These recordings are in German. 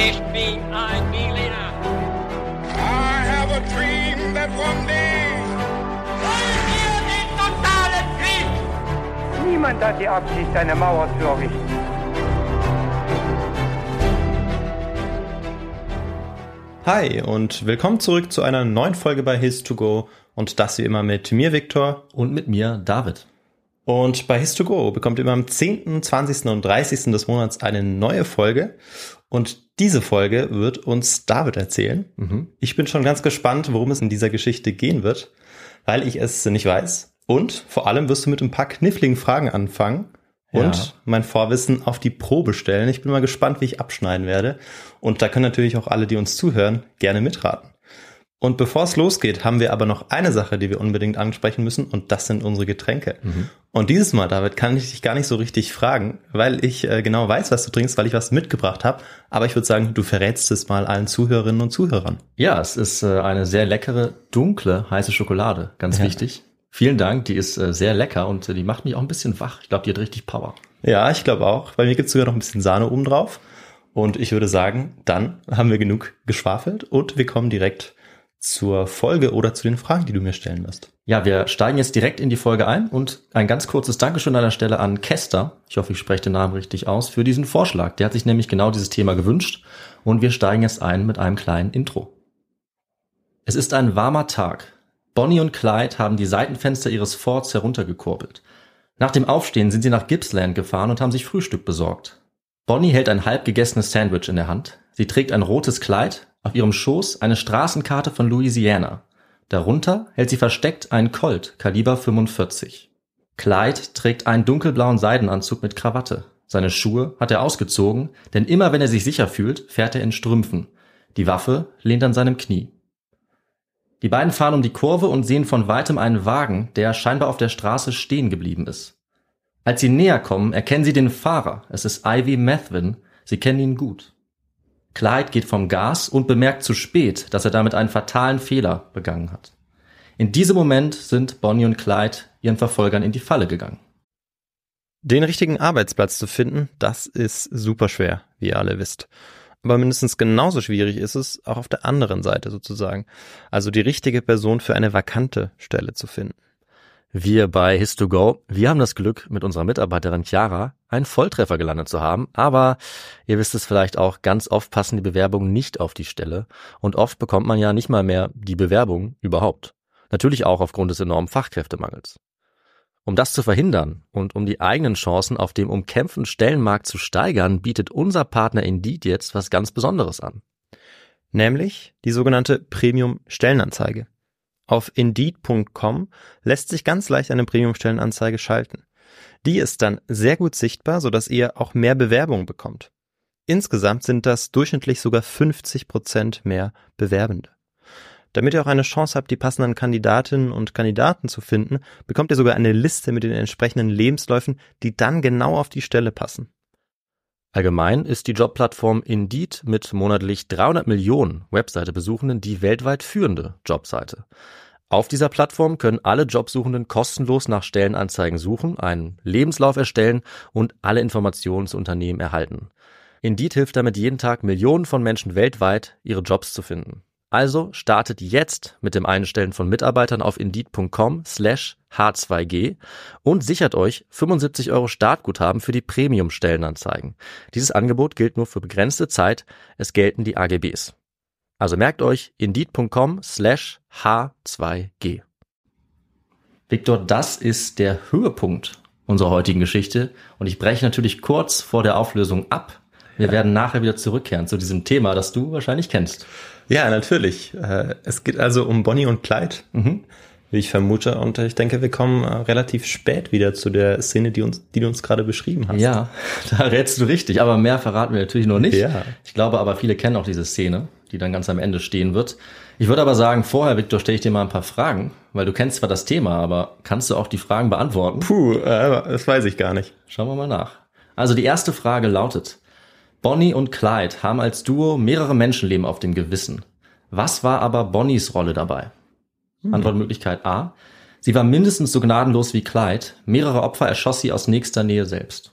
Ich bin ein Berliner. I have a dream that one day. Wollen wir den totalen Krieg? Niemand hat die Absicht, eine Mauer zu errichten. Hi und willkommen zurück zu einer neuen Folge bei His2Go und das wie immer mit mir, Viktor. Und mit mir, David. Und bei His2Go bekommt ihr immer am 10., 20. und 30. des Monats eine neue Folge und diese Folge wird uns David erzählen. Mhm. Ich bin schon ganz gespannt, worum es in dieser Geschichte gehen wird, weil ich es nicht weiß. Und vor allem wirst du mit ein paar kniffligen Fragen anfangen und Ja. mein Vorwissen auf die Probe stellen. Ich bin mal gespannt, wie ich abschneiden werde. Und da können natürlich auch alle, die uns zuhören, gerne mitraten. Und bevor es losgeht, haben wir aber noch eine Sache, die wir unbedingt ansprechen müssen, und das sind unsere Getränke. Und dieses Mal, David, kann ich dich gar nicht so richtig fragen, weil ich äh, genau weiß, was du trinkst, weil ich was mitgebracht habe. Aber ich würde sagen, du verrätst es mal allen Zuhörerinnen und Zuhörern. Ja, es ist äh, eine sehr leckere, dunkle, heiße Schokolade. Ganz wichtig. Vielen Dank, die ist äh, sehr lecker und äh, die macht mich auch ein bisschen wach. Ich glaube, die hat richtig Power. Ja, ich glaube auch. Bei mir gibt's sogar noch ein bisschen Sahne oben drauf. Und ich würde sagen, dann haben wir genug geschwafelt und wir kommen direkt zur Folge oder zu den Fragen, die du mir stellen wirst. Ja, wir steigen jetzt direkt in die Folge ein und ein ganz kurzes Dankeschön an der Stelle an Kester. Ich hoffe, ich spreche den Namen richtig aus, für diesen Vorschlag. Der hat sich nämlich genau dieses Thema gewünscht und wir steigen jetzt ein mit einem kleinen Intro. Es ist ein warmer Tag. Bonnie und Clyde haben die Seitenfenster ihres Forts heruntergekurbelt. Nach dem Aufstehen sind sie nach Gippsland gefahren und haben sich Frühstück besorgt. Bonnie hält ein halb gegessenes Sandwich in der Hand. Sie trägt ein rotes Kleid, auf ihrem Schoß eine Straßenkarte von Louisiana. Darunter hält sie versteckt einen Colt Kaliber 45. Clyde trägt einen dunkelblauen Seidenanzug mit Krawatte. Seine Schuhe hat er ausgezogen, denn immer wenn er sich sicher fühlt, fährt er in Strümpfen. Die Waffe lehnt an seinem Knie. Die beiden fahren um die Kurve und sehen von weitem einen Wagen, der scheinbar auf der Straße stehen geblieben ist. Als sie näher kommen, erkennen sie den Fahrer. Es ist Ivy Methvin. Sie kennen ihn gut. Clyde geht vom Gas und bemerkt zu spät, dass er damit einen fatalen Fehler begangen hat. In diesem Moment sind Bonnie und Clyde ihren Verfolgern in die Falle gegangen. Den richtigen Arbeitsplatz zu finden, das ist super schwer, wie ihr alle wisst. Aber mindestens genauso schwierig ist es auch auf der anderen Seite sozusagen. Also die richtige Person für eine vakante Stelle zu finden. Wir bei His2Go, wir haben das Glück, mit unserer Mitarbeiterin Chiara einen Volltreffer gelandet zu haben, aber ihr wisst es vielleicht auch, ganz oft passen die Bewerbungen nicht auf die Stelle und oft bekommt man ja nicht mal mehr die Bewerbung überhaupt. Natürlich auch aufgrund des enormen Fachkräftemangels. Um das zu verhindern und um die eigenen Chancen auf dem umkämpften Stellenmarkt zu steigern, bietet unser Partner Indeed jetzt was ganz Besonderes an. Nämlich die sogenannte Premium-Stellenanzeige. Auf Indeed.com lässt sich ganz leicht eine Premium-Stellenanzeige schalten. Die ist dann sehr gut sichtbar, sodass ihr auch mehr Bewerbungen bekommt. Insgesamt sind das durchschnittlich sogar 50 Prozent mehr Bewerbende. Damit ihr auch eine Chance habt, die passenden Kandidatinnen und Kandidaten zu finden, bekommt ihr sogar eine Liste mit den entsprechenden Lebensläufen, die dann genau auf die Stelle passen. Allgemein ist die Jobplattform Indeed mit monatlich 300 Millionen Webseite-Besuchenden die weltweit führende Jobseite. Auf dieser Plattform können alle Jobsuchenden kostenlos nach Stellenanzeigen suchen, einen Lebenslauf erstellen und alle Informationen zu Unternehmen erhalten. Indeed hilft damit jeden Tag Millionen von Menschen weltweit, ihre Jobs zu finden. Also startet jetzt mit dem Einstellen von Mitarbeitern auf indeed.com slash h2g und sichert euch 75 Euro Startguthaben für die Premium-Stellenanzeigen. Dieses Angebot gilt nur für begrenzte Zeit. Es gelten die AGBs. Also merkt euch indeed.com slash h2g. Victor, das ist der Höhepunkt unserer heutigen Geschichte und ich breche natürlich kurz vor der Auflösung ab. Wir werden nachher wieder zurückkehren zu diesem Thema, das du wahrscheinlich kennst. Ja, natürlich. Äh, Es geht also um Bonnie und Clyde, wie ich vermute. Und ich denke, wir kommen äh, relativ spät wieder zu der Szene, die, uns, die du uns gerade beschrieben hast. Ja, da rätst du richtig, aber mehr verraten wir natürlich noch nicht. Ja. Ich glaube aber, viele kennen auch diese Szene, die dann ganz am Ende stehen wird. Ich würde aber sagen, vorher, Victor, stelle ich dir mal ein paar Fragen, weil du kennst zwar das Thema, aber kannst du auch die Fragen beantworten? Puh, äh, das weiß ich gar nicht. Schauen wir mal nach. Also die erste Frage lautet, Bonnie und Clyde haben als Duo mehrere Menschenleben auf dem Gewissen. Was war aber Bonnies Rolle dabei? Antwortmöglichkeit A. Sie war mindestens so gnadenlos wie Clyde. Mehrere Opfer erschoss sie aus nächster Nähe selbst.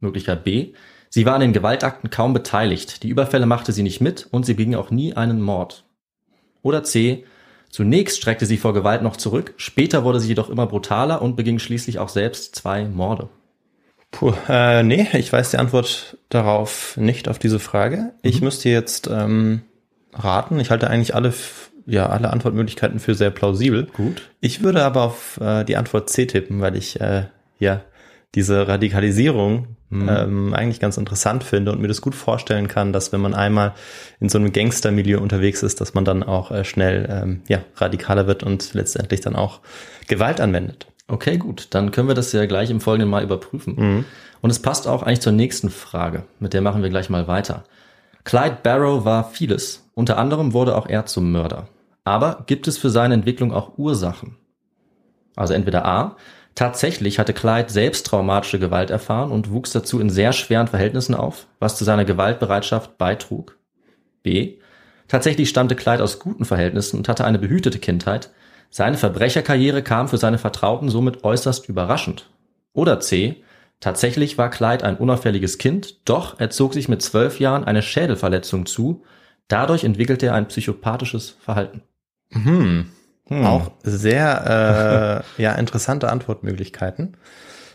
Möglichkeit B. Sie war an den Gewaltakten kaum beteiligt, die Überfälle machte sie nicht mit und sie beging auch nie einen Mord. Oder C. Zunächst streckte sie vor Gewalt noch zurück, später wurde sie jedoch immer brutaler und beging schließlich auch selbst zwei Morde. Puh, äh, nee, ich weiß die Antwort darauf nicht auf diese Frage. Ich müsste jetzt ähm, raten. Ich halte eigentlich alle, ja, alle Antwortmöglichkeiten für sehr plausibel. Gut. Ich würde aber auf äh, die Antwort C tippen, weil ich äh, ja diese Radikalisierung ähm, eigentlich ganz interessant finde und mir das gut vorstellen kann, dass wenn man einmal in so einem Gangstermilieu unterwegs ist, dass man dann auch äh, schnell ähm, ja, radikaler wird und letztendlich dann auch Gewalt anwendet. Okay, gut. Dann können wir das ja gleich im Folgenden mal überprüfen. Und es passt auch eigentlich zur nächsten Frage. Mit der machen wir gleich mal weiter. Clyde Barrow war vieles. Unter anderem wurde auch er zum Mörder. Aber gibt es für seine Entwicklung auch Ursachen? Also entweder A. Tatsächlich hatte Clyde selbst traumatische Gewalt erfahren und wuchs dazu in sehr schweren Verhältnissen auf, was zu seiner Gewaltbereitschaft beitrug. B. Tatsächlich stammte Clyde aus guten Verhältnissen und hatte eine behütete Kindheit. Seine Verbrecherkarriere kam für seine Vertrauten somit äußerst überraschend. Oder C. Tatsächlich war Clyde ein unauffälliges Kind, doch er zog sich mit zwölf Jahren eine Schädelverletzung zu. Dadurch entwickelte er ein psychopathisches Verhalten. Hm. Auch sehr äh, ja, interessante Antwortmöglichkeiten.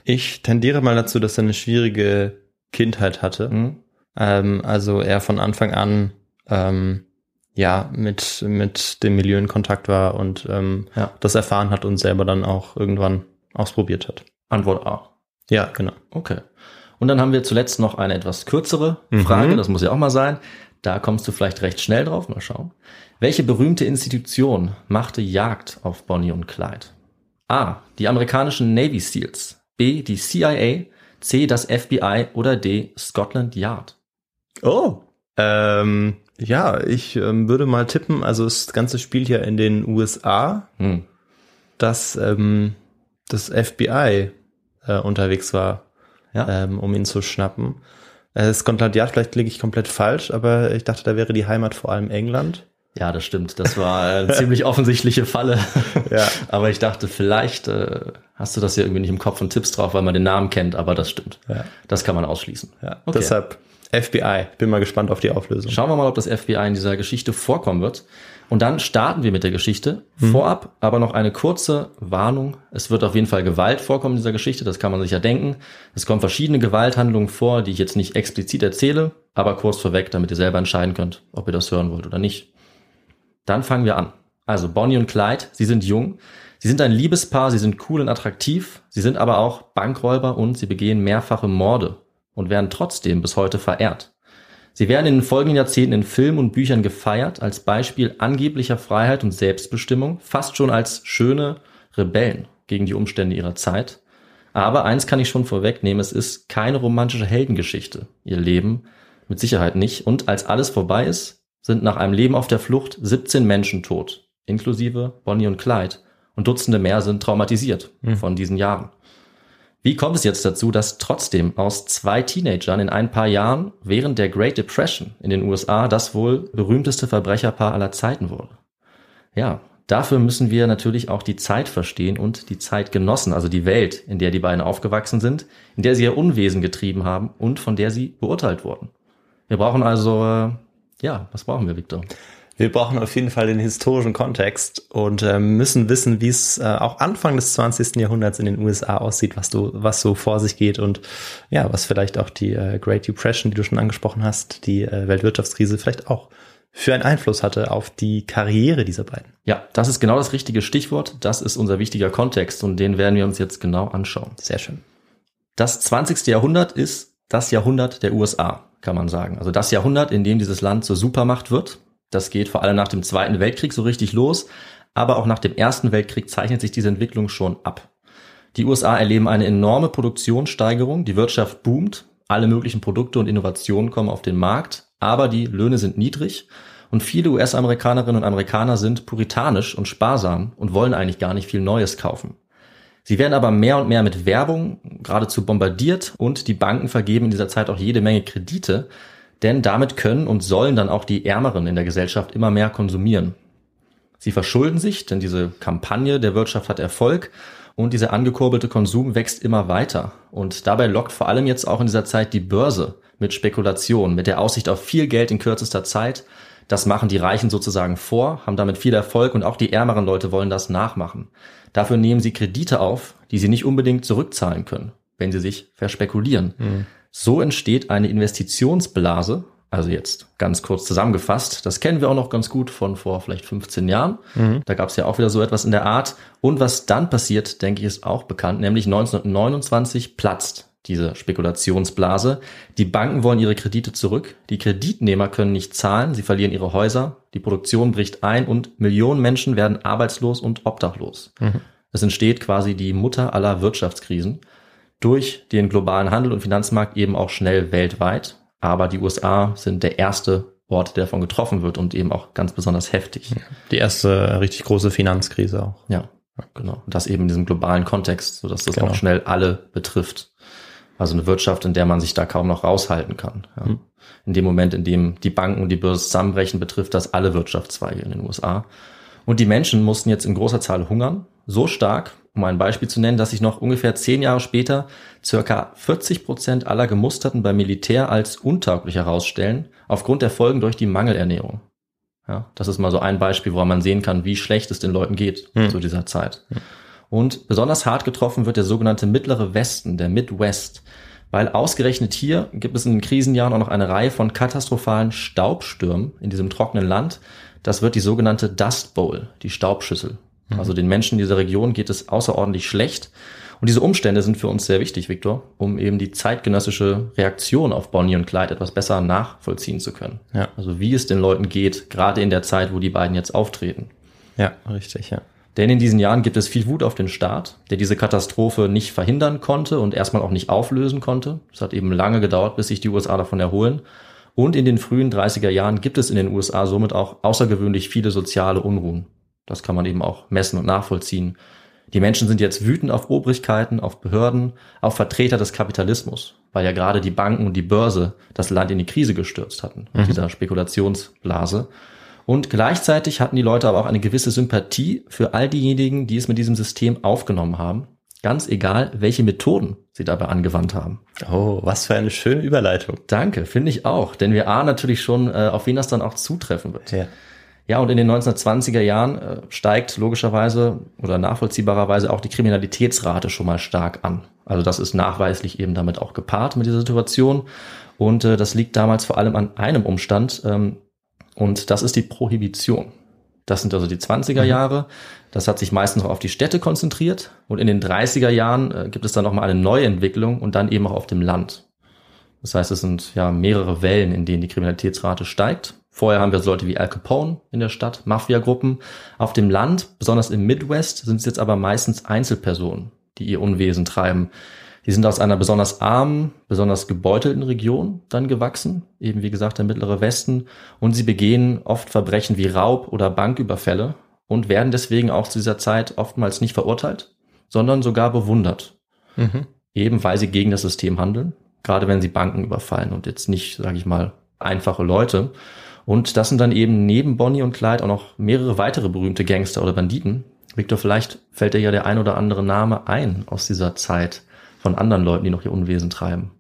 Ich tendiere mal dazu, dass er eine schwierige Kindheit hatte. Hm? Ähm, also er von Anfang an ähm, ja mit, mit dem Milieu in Kontakt war und ähm, Ja. das erfahren hat und selber dann auch irgendwann ausprobiert hat. Antwort A. Ja, genau. Okay. Und dann haben wir zuletzt noch eine etwas kürzere Mhm. Frage, das muss ja auch mal sein. Da kommst du vielleicht recht schnell drauf, mal schauen. Welche berühmte Institution machte Jagd auf Bonnie und Clyde? A. Die amerikanischen Navy Seals. B. Die CIA. C. Das FBI. Oder D. Scotland Yard. Oh. Ähm, ja, ich ähm, würde mal tippen, also das Ganze spielt ja in den USA, Hm. dass ähm, das FBI äh, unterwegs war, Ja. ähm, um ihn zu schnappen. Äh, Scotland Yard, vielleicht liege ich komplett falsch, aber ich dachte, da wäre die Heimat vor allem England. Ja, das stimmt. Das war eine ziemlich offensichtliche Falle. Ja. Aber ich dachte, vielleicht äh, hast du das ja irgendwie nicht im Kopf und tippst drauf, weil man den Namen kennt, aber das stimmt. Ja. Das kann man ausschließen. Ja, Okay. deshalb FBI. Bin mal gespannt auf die Auflösung. Schauen wir mal, ob das FBI in dieser Geschichte vorkommen wird. Und dann starten wir mit der Geschichte. Vorab aber noch eine kurze Warnung. Es wird auf jeden Fall Gewalt vorkommen in dieser Geschichte, das kann man sich ja denken. Es kommen verschiedene Gewalthandlungen vor, die ich jetzt nicht explizit erzähle, aber kurz vorweg, damit ihr selber entscheiden könnt, ob ihr das hören wollt oder nicht. Dann fangen wir an. Also Bonnie und Clyde, sie sind jung, sie sind ein Liebespaar, sie sind cool und attraktiv, sie sind aber auch Bankräuber und sie begehen mehrfache Morde und werden trotzdem bis heute verehrt. Sie werden in den folgenden Jahrzehnten in Filmen und Büchern gefeiert als Beispiel angeblicher Freiheit und Selbstbestimmung, fast schon als schöne Rebellen gegen die Umstände ihrer Zeit. Aber eins kann ich schon vorwegnehmen, es ist keine romantische Heldengeschichte. Ihr Leben mit Sicherheit nicht. Und als alles vorbei ist, sind nach einem Leben auf der Flucht 17 Menschen tot, inklusive Bonnie und Clyde. Und Dutzende mehr sind traumatisiert von diesen Jahren. Wie kommt es jetzt dazu, dass trotzdem aus zwei Teenagern in ein paar Jahren während der Great Depression in den USA das wohl berühmteste Verbrecherpaar aller Zeiten wurde? Ja, dafür müssen wir natürlich auch die Zeit verstehen und die Zeit genossen, also die Welt, in der die beiden aufgewachsen sind, in der sie ihr Unwesen getrieben haben und von der sie beurteilt wurden. Wir brauchen also, äh, ja, was brauchen wir, Victor? Wir brauchen auf jeden Fall den historischen Kontext und äh, müssen wissen, wie es äh, auch Anfang des 20. Jahrhunderts in den USA aussieht, was du, was so vor sich geht und ja, was vielleicht auch die äh, Great Depression, die du schon angesprochen hast, die äh, Weltwirtschaftskrise vielleicht auch für einen Einfluss hatte auf die Karriere dieser beiden. Ja, das ist genau das richtige Stichwort. Das ist unser wichtiger Kontext und den werden wir uns jetzt genau anschauen. Sehr schön. Das 20. Jahrhundert ist das Jahrhundert der USA, kann man sagen. Also das Jahrhundert, in dem dieses Land zur Supermacht wird. Das geht vor allem nach dem Zweiten Weltkrieg so richtig los, aber auch nach dem Ersten Weltkrieg zeichnet sich diese Entwicklung schon ab. Die USA erleben eine enorme Produktionssteigerung, die Wirtschaft boomt, alle möglichen Produkte und Innovationen kommen auf den Markt, aber die Löhne sind niedrig und viele US-Amerikanerinnen und Amerikaner sind puritanisch und sparsam und wollen eigentlich gar nicht viel Neues kaufen. Sie werden aber mehr und mehr mit Werbung geradezu bombardiert und die Banken vergeben in dieser Zeit auch jede Menge Kredite, denn damit können und sollen dann auch die Ärmeren in der Gesellschaft immer mehr konsumieren. Sie verschulden sich, denn diese Kampagne der Wirtschaft hat Erfolg und dieser angekurbelte Konsum wächst immer weiter. Und dabei lockt vor allem jetzt auch in dieser Zeit die Börse mit Spekulation, mit der Aussicht auf viel Geld in kürzester Zeit. Das machen die Reichen sozusagen vor, haben damit viel Erfolg und auch die ärmeren Leute wollen das nachmachen. Dafür nehmen sie Kredite auf, die sie nicht unbedingt zurückzahlen können, wenn sie sich verspekulieren. Mhm. So entsteht eine Investitionsblase, also jetzt ganz kurz zusammengefasst, das kennen wir auch noch ganz gut von vor vielleicht 15 Jahren. Mhm. Da gab es ja auch wieder so etwas in der Art. Und was dann passiert, denke ich, ist auch bekannt, nämlich 1929 platzt diese Spekulationsblase. Die Banken wollen ihre Kredite zurück, die Kreditnehmer können nicht zahlen, sie verlieren ihre Häuser, die Produktion bricht ein und Millionen Menschen werden arbeitslos und obdachlos. Mhm. Es entsteht quasi die Mutter aller Wirtschaftskrisen durch den globalen Handel und Finanzmarkt eben auch schnell weltweit aber die USA sind der erste Ort, der davon getroffen wird und eben auch ganz besonders heftig. Die erste richtig große Finanzkrise auch. Ja, genau. Und das eben in diesem globalen Kontext, sodass das genau. auch schnell alle betrifft. Also eine Wirtschaft, in der man sich da kaum noch raushalten kann. Ja. Mhm. In dem Moment, in dem die Banken und die Börse zusammenbrechen, betrifft das alle Wirtschaftszweige in den USA. Und die Menschen mussten jetzt in großer Zahl hungern, so stark, um ein Beispiel zu nennen, dass sich noch ungefähr zehn Jahre später circa 40 Prozent aller Gemusterten beim Militär als untauglich herausstellen, aufgrund der Folgen durch die Mangelernährung. Ja, das ist mal so ein Beispiel, woran man sehen kann, wie schlecht es den Leuten geht hm. zu dieser Zeit. Hm. Und besonders hart getroffen wird der sogenannte mittlere Westen, der Midwest, weil ausgerechnet hier gibt es in den Krisenjahren auch noch eine Reihe von katastrophalen Staubstürmen in diesem trockenen Land. Das wird die sogenannte Dust Bowl, die Staubschüssel. Mhm. Also den Menschen dieser Region geht es außerordentlich schlecht. Und diese Umstände sind für uns sehr wichtig, Viktor, um eben die zeitgenössische Reaktion auf Bonnie und Clyde etwas besser nachvollziehen zu können. Ja. Also wie es den Leuten geht, gerade in der Zeit, wo die beiden jetzt auftreten. Ja, richtig, ja. Denn in diesen Jahren gibt es viel Wut auf den Staat, der diese Katastrophe nicht verhindern konnte und erstmal auch nicht auflösen konnte. Es hat eben lange gedauert, bis sich die USA davon erholen. Und in den frühen 30er Jahren gibt es in den USA somit auch außergewöhnlich viele soziale Unruhen. Das kann man eben auch messen und nachvollziehen. Die Menschen sind jetzt wütend auf Obrigkeiten, auf Behörden, auf Vertreter des Kapitalismus, weil ja gerade die Banken und die Börse das Land in die Krise gestürzt hatten, mhm. dieser Spekulationsblase. Und gleichzeitig hatten die Leute aber auch eine gewisse Sympathie für all diejenigen, die es mit diesem System aufgenommen haben. Ganz egal, welche Methoden sie dabei angewandt haben. Oh, was für eine schöne Überleitung. Danke, finde ich auch. Denn wir ahnen natürlich schon, äh, auf wen das dann auch zutreffen wird. Ja. Ja, und in den 1920er Jahren äh, steigt logischerweise oder nachvollziehbarerweise auch die Kriminalitätsrate schon mal stark an. Also das ist nachweislich eben damit auch gepaart mit dieser Situation. Und äh, das liegt damals vor allem an einem Umstand. Ähm, und das ist die Prohibition. Das sind also die 20er mhm. Jahre. Das hat sich meistens noch auf die Städte konzentriert. Und in den 30er Jahren äh, gibt es dann nochmal eine neue Entwicklung und dann eben auch auf dem Land. Das heißt, es sind ja mehrere Wellen, in denen die Kriminalitätsrate steigt. Vorher haben wir so Leute wie Al Capone in der Stadt, Mafia-Gruppen. Auf dem Land, besonders im Midwest, sind es jetzt aber meistens Einzelpersonen, die ihr Unwesen treiben. Die sind aus einer besonders armen, besonders gebeutelten Region dann gewachsen, eben wie gesagt der mittlere Westen, und sie begehen oft Verbrechen wie Raub oder Banküberfälle und werden deswegen auch zu dieser Zeit oftmals nicht verurteilt, sondern sogar bewundert. Mhm. Eben weil sie gegen das System handeln, gerade wenn sie Banken überfallen und jetzt nicht, sage ich mal, einfache Leute. Und das sind dann eben neben Bonnie und Clyde auch noch mehrere weitere berühmte Gangster oder Banditen. Victor, vielleicht fällt dir ja der ein oder andere Name ein aus dieser Zeit von anderen Leuten, die noch ihr Unwesen treiben.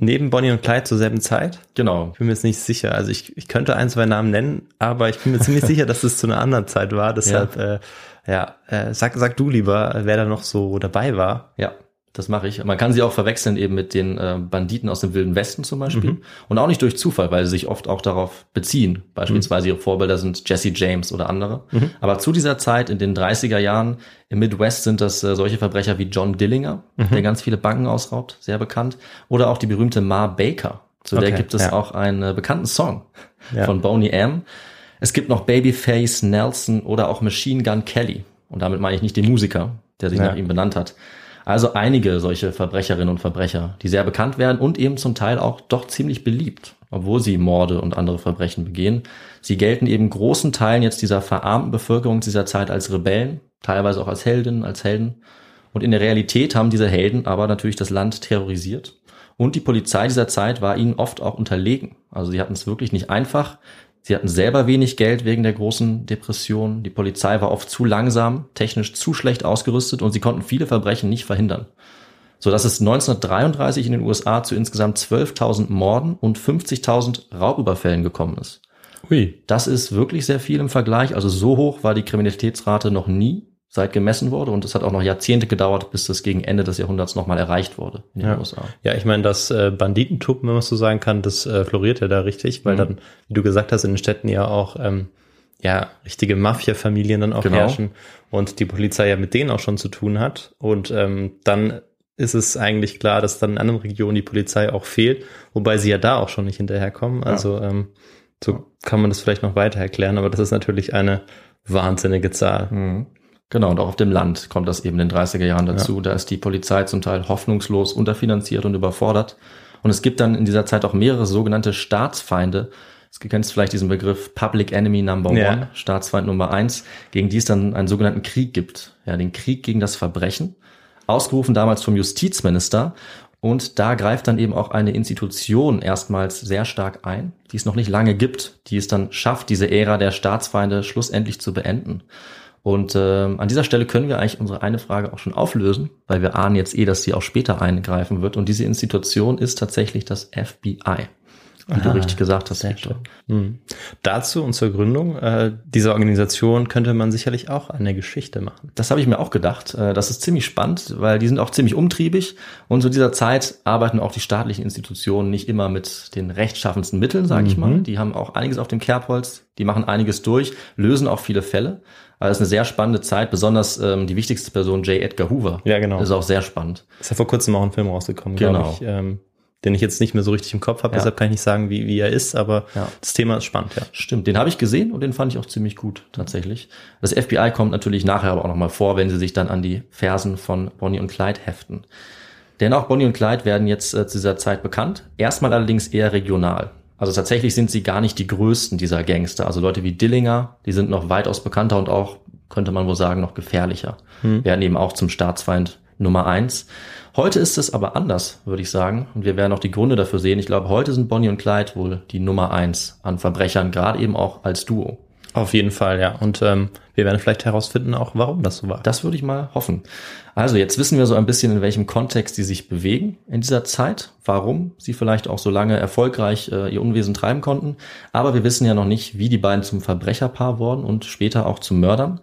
Neben Bonnie und Clyde zur selben Zeit? Genau. Ich bin mir jetzt nicht sicher. Also ich, ich könnte ein, zwei Namen nennen, aber ich bin mir ziemlich sicher, dass es zu einer anderen Zeit war. Deshalb, ja, äh, ja äh, sag, sag du lieber, wer da noch so dabei war. Ja, das mache ich. Man kann sie auch verwechseln eben mit den äh, Banditen aus dem Wilden Westen zum Beispiel. Mhm. Und auch nicht durch Zufall, weil sie sich oft auch darauf beziehen. Beispielsweise mhm. ihre Vorbilder sind Jesse James oder andere. Mhm. Aber zu dieser Zeit in den 30er Jahren im Midwest sind das äh, solche Verbrecher wie John Dillinger, mhm. der ganz viele Banken ausraubt, sehr bekannt. Oder auch die berühmte Ma Baker. Zu okay, der gibt es ja. auch einen äh, bekannten Song ja. von Boney M. Es gibt noch Babyface Nelson oder auch Machine Gun Kelly. Und damit meine ich nicht den Musiker, der sich ja. nach ihm benannt hat. Also einige solche Verbrecherinnen und Verbrecher, die sehr bekannt werden und eben zum Teil auch doch ziemlich beliebt, obwohl sie Morde und andere Verbrechen begehen. Sie gelten eben großen Teilen jetzt dieser verarmten Bevölkerung dieser Zeit als Rebellen, teilweise auch als Heldinnen, als Helden. Und in der Realität haben diese Helden aber natürlich das Land terrorisiert. Und die Polizei dieser Zeit war ihnen oft auch unterlegen. Also sie hatten es wirklich nicht einfach. Sie hatten selber wenig Geld wegen der großen Depression. Die Polizei war oft zu langsam, technisch zu schlecht ausgerüstet und sie konnten viele Verbrechen nicht verhindern. so dass es 1933 in den USA zu insgesamt 12.000 Morden und 50.000 Raubüberfällen gekommen ist. Ui. Das ist wirklich sehr viel im Vergleich. Also so hoch war die Kriminalitätsrate noch nie, seit gemessen wurde. Und es hat auch noch Jahrzehnte gedauert, bis das gegen Ende des Jahrhunderts nochmal erreicht wurde in den Ja. USA. Ja, ich meine, das äh, Banditentum, wenn man es so sagen kann, das äh, floriert ja da richtig, weil Mhm. dann, wie du gesagt hast, in den Städten ja auch ähm, ja richtige Mafia-Familien dann auch Genau. herrschen und die Polizei ja mit denen auch schon zu tun hat. Und ähm, dann ist es eigentlich klar, dass dann in anderen Regionen die Polizei auch fehlt, wobei sie ja da auch schon nicht hinterherkommen. Also ähm, so kann man das vielleicht noch weiter erklären, aber das ist natürlich eine wahnsinnige Zahl. Mhm. Genau, und auch auf dem Land kommt das eben in den 30er Jahren dazu. Da ist die Polizei zum Teil hoffnungslos unterfinanziert und überfordert. Und es gibt dann in dieser Zeit auch mehrere sogenannte Staatsfeinde. Du kennst vielleicht diesen Begriff Public Enemy Number Ja. One, Staatsfeind Nummer eins, gegen die es dann einen sogenannten Krieg gibt. Ja, den Krieg gegen das Verbrechen. Ausgerufen damals vom Justizminister. Und da greift dann eben auch eine Institution erstmals sehr stark ein, die es noch nicht lange gibt, die es dann schafft, diese Ära der Staatsfeinde schlussendlich zu beenden. Und ähm, an dieser Stelle können wir eigentlich unsere eine Frage auch schon auflösen, weil wir ahnen jetzt eh, dass sie auch später eingreifen wird. Und diese Institution ist tatsächlich das FBI. Wie du Ah, richtig gesagt hast, Victor. Mhm. Dazu und zur Gründung äh, dieser Organisation könnte man sicherlich auch eine Geschichte machen. Das habe ich mir auch gedacht. Äh, Das ist ziemlich spannend, weil die sind auch ziemlich umtriebig. Und zu dieser Zeit arbeiten auch die staatlichen Institutionen nicht immer mit den rechtschaffensten Mitteln, sage ich Mhm. mal. Die haben auch einiges auf dem Kerbholz, die machen einiges durch, lösen auch viele Fälle. Also es ist eine sehr spannende Zeit, besonders ähm, die wichtigste Person, J. Edgar Hoover. Ja, genau. Ist auch sehr spannend. Ist ja vor kurzem auch ein Film rausgekommen, Genau. glaube ich, ähm, den ich jetzt nicht mehr so richtig im Kopf habe, Ja. deshalb kann ich nicht sagen, wie, wie er ist, aber Ja. das Thema ist spannend, ja. Stimmt, den habe ich gesehen und den fand ich auch ziemlich gut tatsächlich. Das FBI kommt natürlich nachher aber auch nochmal vor, wenn sie sich dann an die Fersen von Bonnie und Clyde heften. Denn auch Bonnie und Clyde werden jetzt äh, zu dieser Zeit bekannt, erstmal allerdings eher regional. Also tatsächlich sind sie gar nicht die größten dieser Gangster. Also Leute wie Dillinger, die sind noch weitaus bekannter und auch, könnte man wohl sagen, noch gefährlicher. Werden eben auch zum Staatsfeind Nummer eins. Heute ist es aber anders, würde ich sagen. Und wir werden auch die Gründe dafür sehen. Ich glaube, heute sind Bonnie und Clyde wohl die Nummer eins an Verbrechern, gerade eben auch als Duo. Auf jeden Fall, ja. Und ähm, wir werden vielleicht herausfinden auch, warum das so war. Das würde ich mal hoffen. Also jetzt wissen wir so ein bisschen, in welchem Kontext sie sich bewegen in dieser Zeit, warum sie vielleicht auch so lange erfolgreich äh, ihr Unwesen treiben konnten. Aber wir wissen ja noch nicht, wie die beiden zum Verbrecherpaar wurden und später auch zu Mördern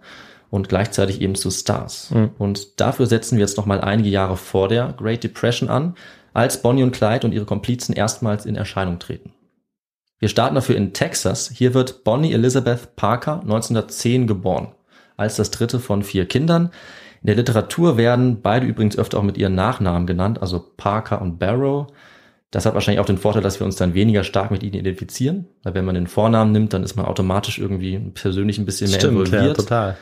und gleichzeitig eben zu Stars. Und dafür setzen wir jetzt noch mal einige Jahre vor der Great Depression an, als Bonnie und Clyde und ihre Komplizen erstmals in Erscheinung treten. Wir starten dafür in Texas. Hier wird Bonnie Elizabeth Parker 1910 geboren, als das dritte von vier Kindern. In der Literatur werden beide übrigens öfter auch mit ihren Nachnamen genannt, also Parker und Barrow. Das hat wahrscheinlich auch den Vorteil, dass wir uns dann weniger stark mit ihnen identifizieren, weil wenn man den Vornamen nimmt, dann ist man automatisch irgendwie persönlich ein bisschen mehr Stimmt, ja, involviert. total.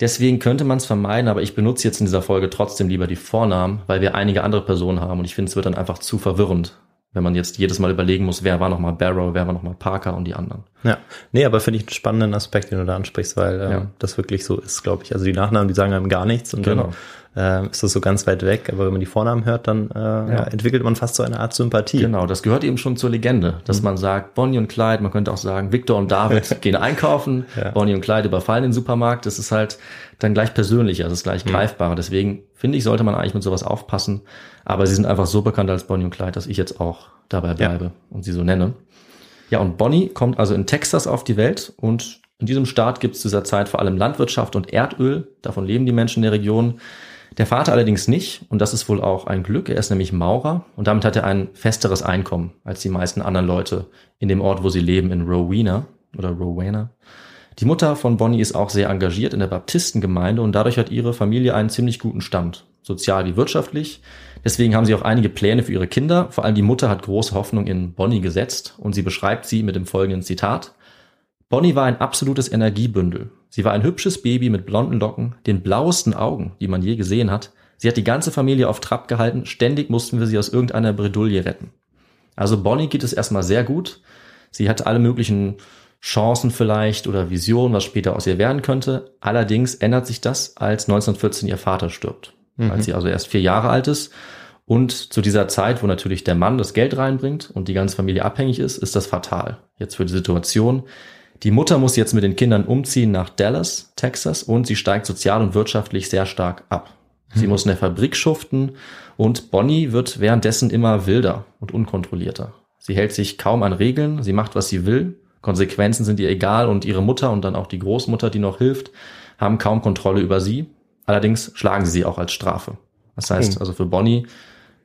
Deswegen könnte man es vermeiden, aber ich benutze jetzt in dieser Folge trotzdem lieber die Vornamen, weil wir einige andere Personen haben und ich finde, es wird dann einfach zu verwirrend, wenn man jetzt jedes Mal überlegen muss, wer war nochmal Barrow, wer war nochmal Parker und die anderen. Ja, nee, aber finde ich einen spannenden Aspekt, den du da ansprichst, weil ähm, Ja. das wirklich so ist, glaube ich. Also die Nachnamen, die sagen einem gar nichts und Genau. dann ähm, ist das so ganz weit weg. Aber wenn man die Vornamen hört, dann äh, ja. entwickelt man fast so eine Art Sympathie. Genau, das gehört eben schon zur Legende, dass man sagt, Bonnie und Clyde, man könnte auch sagen, Victor und David gehen einkaufen, Ja. Bonnie und Clyde überfallen den Supermarkt. Das ist halt dann gleich persönlicher, das ist gleich greifbarer. Deswegen finde ich, sollte man eigentlich mit sowas aufpassen. Aber sie sind einfach so bekannt als Bonnie und Clyde, dass ich jetzt auch dabei bleibe und sie so nenne. Ja, und Bonnie kommt also in Texas auf die Welt und in diesem Staat gibt es zu dieser Zeit vor allem Landwirtschaft und Erdöl. Davon leben die Menschen in der Region. Der Vater allerdings nicht und das ist wohl auch ein Glück. Er ist nämlich Maurer und damit hat er ein festeres Einkommen als die meisten anderen Leute in dem Ort, wo sie leben, in Rowena oder Rowena. Die Mutter von Bonnie ist auch sehr engagiert in der Baptistengemeinde und dadurch hat ihre Familie einen ziemlich guten Stand, sozial wie wirtschaftlich. Deswegen haben sie auch einige Pläne für ihre Kinder. Vor allem die Mutter hat große Hoffnung in Bonnie gesetzt und sie beschreibt sie mit dem folgenden Zitat. Bonnie war ein absolutes Energiebündel. Sie war ein hübsches Baby mit blonden Locken, den blauesten Augen, die man je gesehen hat. Sie hat die ganze Familie auf Trab gehalten. Ständig mussten wir sie aus irgendeiner Bredouille retten. Also Bonnie geht es erstmal sehr gut. Sie hatte alle möglichen Chancen vielleicht oder Visionen, was später aus ihr werden könnte. Allerdings ändert sich das, als 1914 ihr Vater stirbt. Als sie also erst vier Jahre alt ist. Und zu dieser Zeit, wo natürlich der Mann das Geld reinbringt und die ganze Familie abhängig ist, ist das fatal. Jetzt für die Situation. Die Mutter muss jetzt mit den Kindern umziehen nach Dallas, Texas und sie steigt sozial und wirtschaftlich sehr stark ab. Sie muss in der Fabrik schuften und Bonnie wird währenddessen immer wilder und unkontrollierter. Sie hält sich kaum an Regeln, sie macht, was sie will, Konsequenzen sind ihr egal und ihre Mutter und dann auch die Großmutter, die noch hilft, haben kaum Kontrolle über sie. Allerdings schlagen sie sie auch als Strafe. Das heißt, also für Bonnie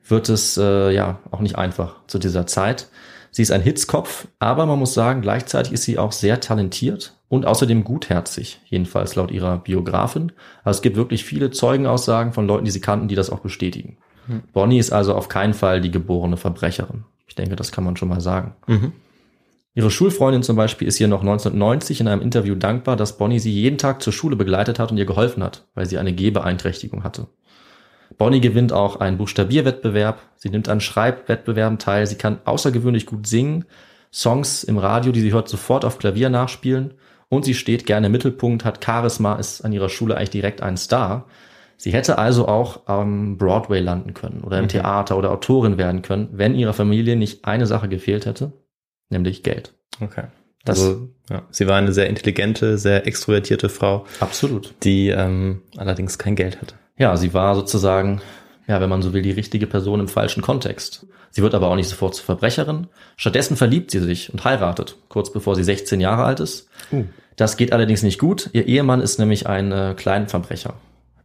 wird es äh, ja auch nicht einfach zu dieser Zeit. Sie ist ein Hitzkopf, aber man muss sagen, gleichzeitig ist sie auch sehr talentiert und außerdem gutherzig, jedenfalls laut ihrer Biografin. Also es gibt wirklich viele Zeugenaussagen von Leuten, die sie kannten, die das auch bestätigen. Hm. Bonnie ist also auf keinen Fall die geborene Verbrecherin. Ich denke, das kann man schon mal sagen. Mhm. Ihre Schulfreundin zum Beispiel ist ihr noch 1990 in einem Interview dankbar, dass Bonnie sie jeden Tag zur Schule begleitet hat und ihr geholfen hat, weil sie eine Gehbeeinträchtigung hatte. Bonnie gewinnt auch einen Buchstabierwettbewerb, sie nimmt an Schreibwettbewerben teil, sie kann außergewöhnlich gut singen, Songs im Radio, die sie hört, sofort auf Klavier nachspielen und sie steht gerne im Mittelpunkt, hat Charisma, ist an ihrer Schule eigentlich direkt ein Star. Sie hätte also auch am Broadway landen können oder im Theater oder Autorin werden können, wenn ihrer Familie nicht eine Sache gefehlt hätte, nämlich Geld. Okay. Das- also, ja, sie war eine sehr intelligente, sehr extrovertierte Frau, Absolut. die ähm, allerdings kein Geld hatte. Ja, sie war sozusagen, ja, wenn man so will, die richtige Person im falschen Kontext. Sie wird aber auch nicht sofort zur Verbrecherin. Stattdessen verliebt sie sich und heiratet, kurz bevor sie 16 Jahre alt ist. Das geht allerdings nicht gut. Ihr Ehemann ist nämlich ein äh, Kleinverbrecher.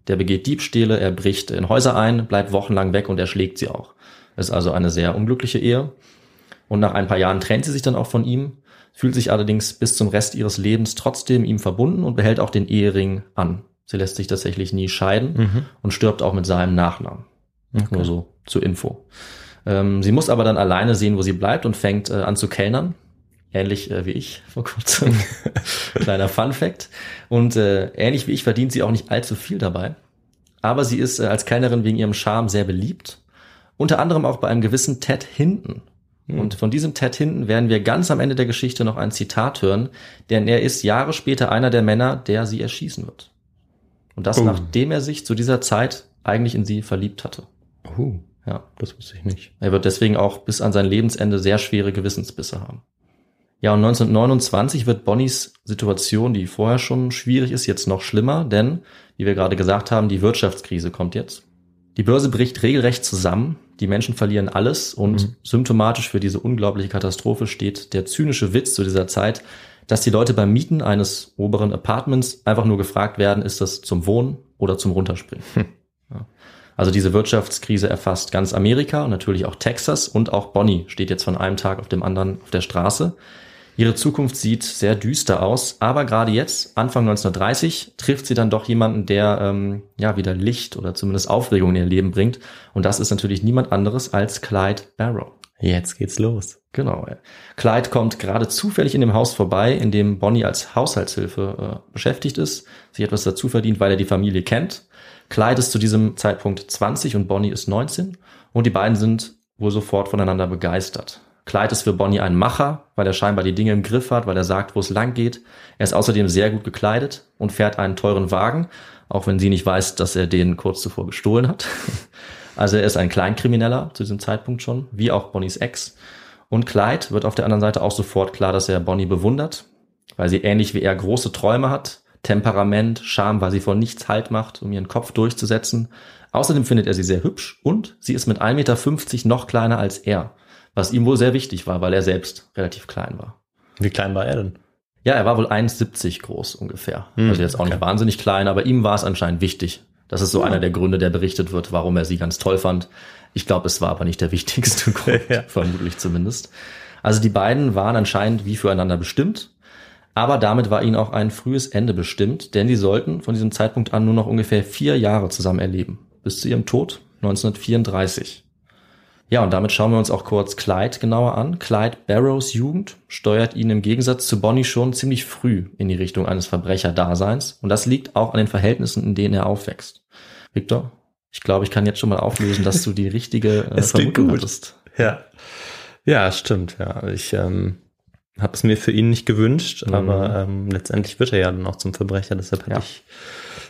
Der begeht Diebstähle, er bricht in Häuser ein, bleibt wochenlang weg und erschlägt sie auch. Ist also eine sehr unglückliche Ehe. Und nach ein paar Jahren trennt sie sich dann auch von ihm, fühlt sich allerdings bis zum Rest ihres Lebens trotzdem ihm verbunden und behält auch den Ehering an. Sie lässt sich tatsächlich nie scheiden und stirbt auch mit seinem Nachnamen. Nur so zur Info. Ähm, sie muss aber dann alleine sehen, wo sie bleibt und fängt äh, an zu kellnern. Ähnlich äh, wie ich vor kurzem. Kleiner Fun Fact. Und äh, ähnlich wie ich verdient sie auch nicht allzu viel dabei. Aber sie ist äh, als Kellnerin wegen ihrem Charme sehr beliebt. Unter anderem auch bei einem gewissen Ted Hinton. Und von diesem Ted Hinton werden wir ganz am Ende der Geschichte noch ein Zitat hören, denn er ist Jahre später einer der Männer, der sie erschießen wird. Und das Oh. nachdem er sich zu dieser Zeit eigentlich in sie verliebt hatte. Uh, Ja. das wusste ich nicht. Er wird deswegen auch bis an sein Lebensende sehr schwere Gewissensbisse haben. Ja, und 1929 wird Bonnies Situation, die vorher schon schwierig ist, jetzt noch schlimmer, denn, wie wir gerade gesagt haben, die Wirtschaftskrise kommt jetzt. Die Börse bricht regelrecht zusammen, die Menschen verlieren alles und symptomatisch für diese unglaubliche Katastrophe steht der zynische Witz zu dieser Zeit, dass die Leute beim Mieten eines oberen Apartments einfach nur gefragt werden, ist das zum Wohnen oder zum Runterspringen? Ja. Also diese Wirtschaftskrise erfasst ganz Amerika und natürlich auch Texas und auch Bonnie steht jetzt von einem Tag auf dem anderen auf der Straße. Ihre Zukunft sieht sehr düster aus, aber gerade jetzt, Anfang 1930, trifft sie dann doch jemanden, der ähm, ja wieder Licht oder zumindest Aufregung in ihr Leben bringt. Und das ist natürlich niemand anderes als Clyde Barrow. Jetzt geht's los. Genau. Clyde kommt gerade zufällig in dem Haus vorbei, in dem Bonnie als Haushaltshilfe äh, beschäftigt ist, sich etwas dazu verdient, weil er die Familie kennt. Clyde ist zu diesem Zeitpunkt 20 und Bonnie ist 19 und die beiden sind wohl sofort voneinander begeistert. Clyde ist für Bonnie ein Macher, weil er scheinbar die Dinge im Griff hat, weil er sagt, wo es lang geht. Er ist außerdem sehr gut gekleidet und fährt einen teuren Wagen, auch wenn sie nicht weiß, dass er den kurz zuvor gestohlen hat. Also er ist ein Kleinkrimineller zu diesem Zeitpunkt schon, wie auch Bonnies Ex. Und Clyde wird auf der anderen Seite auch sofort klar, dass er Bonnie bewundert, weil sie ähnlich wie er große Träume hat, Temperament, Charme, weil sie vor nichts Halt macht, um ihren Kopf durchzusetzen. Außerdem findet er sie sehr hübsch und sie ist mit 1,50 Meter noch kleiner als er, was ihm wohl sehr wichtig war, weil er selbst relativ klein war. Wie klein war er denn? Ja, er war wohl 1,70 groß ungefähr. Hm, also jetzt auch nicht okay. wahnsinnig klein, aber ihm war es anscheinend wichtig. Das ist so einer der Gründe, der berichtet wird, warum er sie ganz toll fand. Ich glaube, es war aber nicht der wichtigste Grund, Ja. vermutlich zumindest. Also die beiden waren anscheinend wie füreinander bestimmt, aber damit war ihnen auch ein frühes Ende bestimmt, denn sie sollten von diesem Zeitpunkt an nur noch ungefähr vier Jahre zusammen erleben, bis zu ihrem Tod 1934. Ja, und damit schauen wir uns auch kurz Clyde genauer an. Clyde Barrows Jugend steuert ihn im Gegensatz zu Bonnie schon ziemlich früh in die Richtung eines Verbrecherdaseins. Und das liegt auch an den Verhältnissen, in denen er aufwächst. Victor, ich glaube, ich kann jetzt schon mal auflösen, dass du die richtige äh, Es Vermutung gut. hattest. Ja. Ja, stimmt, ja. Ich ähm, habe es mir für ihn nicht gewünscht, Mhm. aber ähm, letztendlich wird er ja dann auch zum Verbrecher, deshalb hatte Ja. ich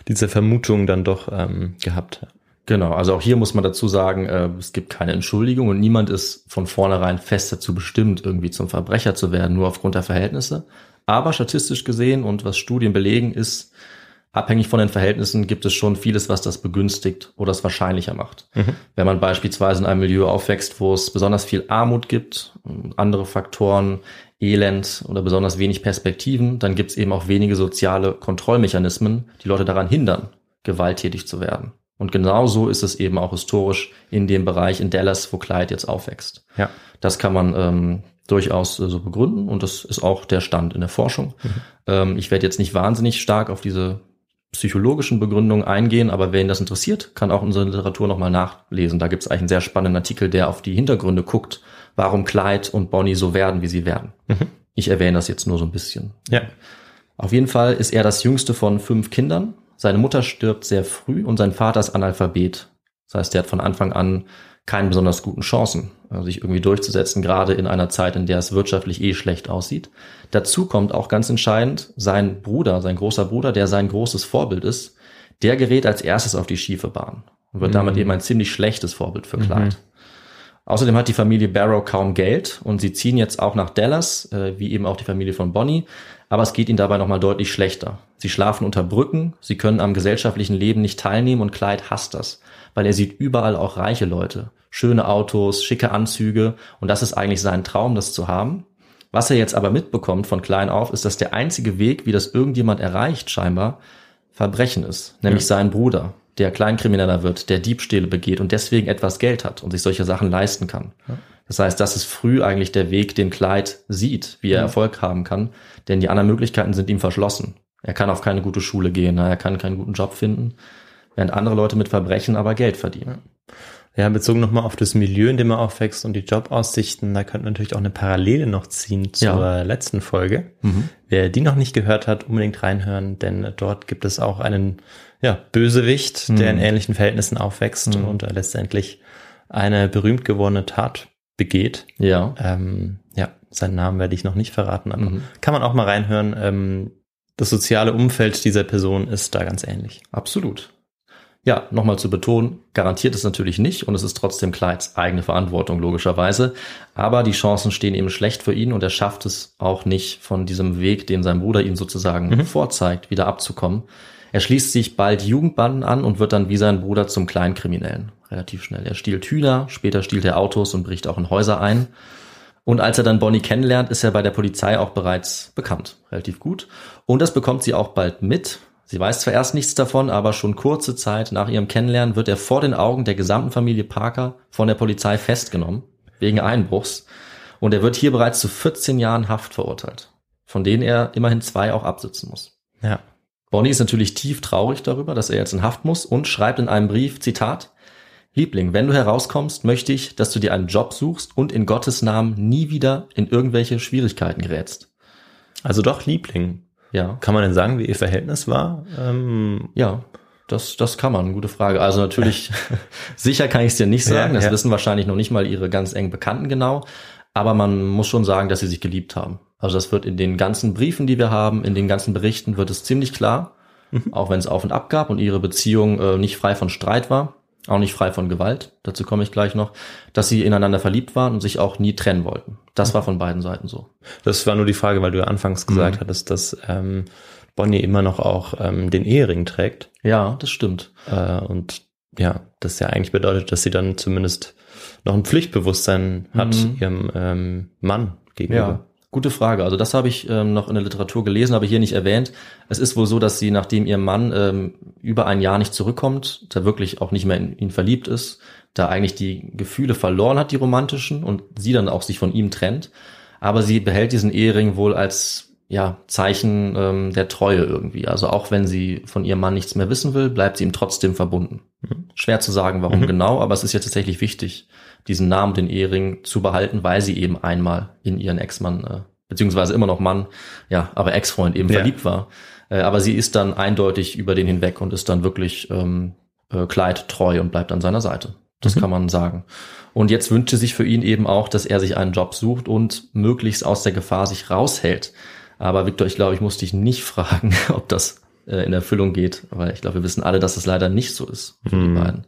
diese Vermutung dann doch ähm, gehabt. Genau, also auch hier muss man dazu sagen, äh, es gibt keine Entschuldigung und niemand ist von vornherein fest dazu bestimmt, irgendwie zum Verbrecher zu werden, nur aufgrund der Verhältnisse. Aber statistisch gesehen und was Studien belegen, ist abhängig von den Verhältnissen gibt es schon vieles, was das begünstigt oder es wahrscheinlicher macht. Mhm. Wenn man beispielsweise in einem Milieu aufwächst, wo es besonders viel Armut gibt, andere Faktoren, Elend oder besonders wenig Perspektiven, dann gibt es eben auch wenige soziale Kontrollmechanismen, die Leute daran hindern, gewalttätig zu werden. Und genau so ist es eben auch historisch in dem Bereich in Dallas, wo Clyde jetzt aufwächst. Ja. Das kann man ähm, durchaus äh, so begründen und das ist auch der Stand in der Forschung. Mhm. Ähm, ich werde jetzt nicht wahnsinnig stark auf diese psychologischen Begründungen eingehen, aber wen das interessiert, kann auch unsere Literatur nochmal nachlesen. Da gibt es eigentlich einen sehr spannenden Artikel, der auf die Hintergründe guckt, warum Clyde und Bonnie so werden, wie sie werden. Mhm. Ich erwähne das jetzt nur so ein bisschen. Ja. Auf jeden Fall ist er das jüngste von fünf Kindern seine Mutter stirbt sehr früh und sein Vater ist Analphabet. Das heißt, er hat von Anfang an keine besonders guten Chancen, äh, sich irgendwie durchzusetzen, gerade in einer Zeit, in der es wirtschaftlich eh schlecht aussieht. Dazu kommt auch ganz entscheidend sein Bruder, sein großer Bruder, der sein großes Vorbild ist, der gerät als erstes auf die schiefe Bahn und wird mhm. damit eben ein ziemlich schlechtes Vorbild für Clyde. Mhm. Außerdem hat die Familie Barrow kaum Geld und sie ziehen jetzt auch nach Dallas, äh, wie eben auch die Familie von Bonnie, aber es geht ihnen dabei nochmal deutlich schlechter. Sie schlafen unter Brücken, sie können am gesellschaftlichen Leben nicht teilnehmen und Clyde hasst das, weil er sieht überall auch reiche Leute, schöne Autos, schicke Anzüge und das ist eigentlich sein Traum, das zu haben. Was er jetzt aber mitbekommt von klein auf, ist, dass der einzige Weg, wie das irgendjemand erreicht, scheinbar Verbrechen ist, nämlich ja. sein Bruder, der Kleinkrimineller wird, der Diebstähle begeht und deswegen etwas Geld hat und sich solche Sachen leisten kann. Ja. Das heißt, das ist früh eigentlich der Weg, den Clyde sieht, wie er ja. Erfolg haben kann, denn die anderen Möglichkeiten sind ihm verschlossen. Er kann auf keine gute Schule gehen, er kann keinen guten Job finden, während andere Leute mit Verbrechen aber Geld verdienen. Ja, bezogen nochmal auf das Milieu, in dem er aufwächst und die Jobaussichten, da könnte natürlich auch eine Parallele noch ziehen zur ja. letzten Folge. Mhm. Wer die noch nicht gehört hat, unbedingt reinhören, denn dort gibt es auch einen ja, Bösewicht, mhm. der in ähnlichen Verhältnissen aufwächst mhm. und letztendlich eine berühmt gewordene Tat begeht. Ja. Ähm, ja, seinen Namen werde ich noch nicht verraten, aber mhm. kann man auch mal reinhören. Ähm, das soziale Umfeld dieser Person ist da ganz ähnlich. Absolut. Ja, nochmal zu betonen, garantiert es natürlich nicht und es ist trotzdem Clydes eigene Verantwortung, logischerweise. Aber die Chancen stehen eben schlecht für ihn und er schafft es auch nicht, von diesem Weg, den sein Bruder ihm sozusagen mhm. vorzeigt, wieder abzukommen. Er schließt sich bald Jugendbanden an und wird dann wie sein Bruder zum Kleinkriminellen. Relativ schnell. Er stiehlt Hühner, später stiehlt er Autos und bricht auch in Häuser ein. Und als er dann Bonnie kennenlernt, ist er bei der Polizei auch bereits bekannt. Relativ gut. Und das bekommt sie auch bald mit. Sie weiß zwar erst nichts davon, aber schon kurze Zeit nach ihrem Kennenlernen wird er vor den Augen der gesamten Familie Parker von der Polizei festgenommen, wegen Einbruchs. Und er wird hier bereits zu 14 Jahren Haft verurteilt, von denen er immerhin zwei auch absitzen muss. Ja. Bonnie ist natürlich tief traurig darüber, dass er jetzt in Haft muss und schreibt in einem Brief, Zitat, Liebling, wenn du herauskommst, möchte ich, dass du dir einen Job suchst und in Gottes Namen nie wieder in irgendwelche Schwierigkeiten gerätst. Also doch Liebling. Ja. Kann man denn sagen, wie ihr Verhältnis war? Ähm ja, das, das kann man. Gute Frage. Also natürlich, sicher kann ich es dir nicht sagen. Ja, das ja. wissen wahrscheinlich noch nicht mal ihre ganz engen Bekannten genau. Aber man muss schon sagen, dass sie sich geliebt haben. Also das wird in den ganzen Briefen, die wir haben, in den ganzen Berichten wird es ziemlich klar, mhm. auch wenn es auf und ab gab und ihre Beziehung äh, nicht frei von Streit war, auch nicht frei von Gewalt, dazu komme ich gleich noch, dass sie ineinander verliebt waren und sich auch nie trennen wollten. Das war von beiden Seiten so. Das war nur die Frage, weil du ja anfangs gesagt mhm. hattest, dass ähm, Bonnie immer noch auch ähm, den Ehering trägt. Ja, das stimmt. Äh, und ja, das ja eigentlich bedeutet, dass sie dann zumindest noch ein Pflichtbewusstsein hat mhm. ihrem ähm, Mann gegenüber. Ja. Gute Frage. Also das habe ich ähm, noch in der Literatur gelesen, aber hier nicht erwähnt. Es ist wohl so, dass sie, nachdem ihr Mann ähm, über ein Jahr nicht zurückkommt, da wirklich auch nicht mehr in ihn verliebt ist, da eigentlich die Gefühle verloren hat, die romantischen, und sie dann auch sich von ihm trennt. Aber sie behält diesen Ehering wohl als ja, Zeichen ähm, der Treue irgendwie. Also auch wenn sie von ihrem Mann nichts mehr wissen will, bleibt sie ihm trotzdem verbunden. Mhm. Schwer zu sagen, warum mhm. genau, aber es ist ja tatsächlich wichtig, diesen Namen, den Ehering, zu behalten, weil sie eben einmal in ihren Ex-Mann, äh, beziehungsweise immer noch Mann, ja, aber Ex-Freund eben ja. verliebt war. Äh, aber sie ist dann eindeutig über den hinweg und ist dann wirklich ähm, äh, Kleid treu und bleibt an seiner Seite. Das mhm. kann man sagen. Und jetzt wünscht sie sich für ihn eben auch, dass er sich einen Job sucht und möglichst aus der Gefahr sich raushält. Aber Victor, ich glaube, ich muss dich nicht fragen, ob das äh, in Erfüllung geht, weil ich glaube, wir wissen alle, dass es leider nicht so ist für mhm. die beiden.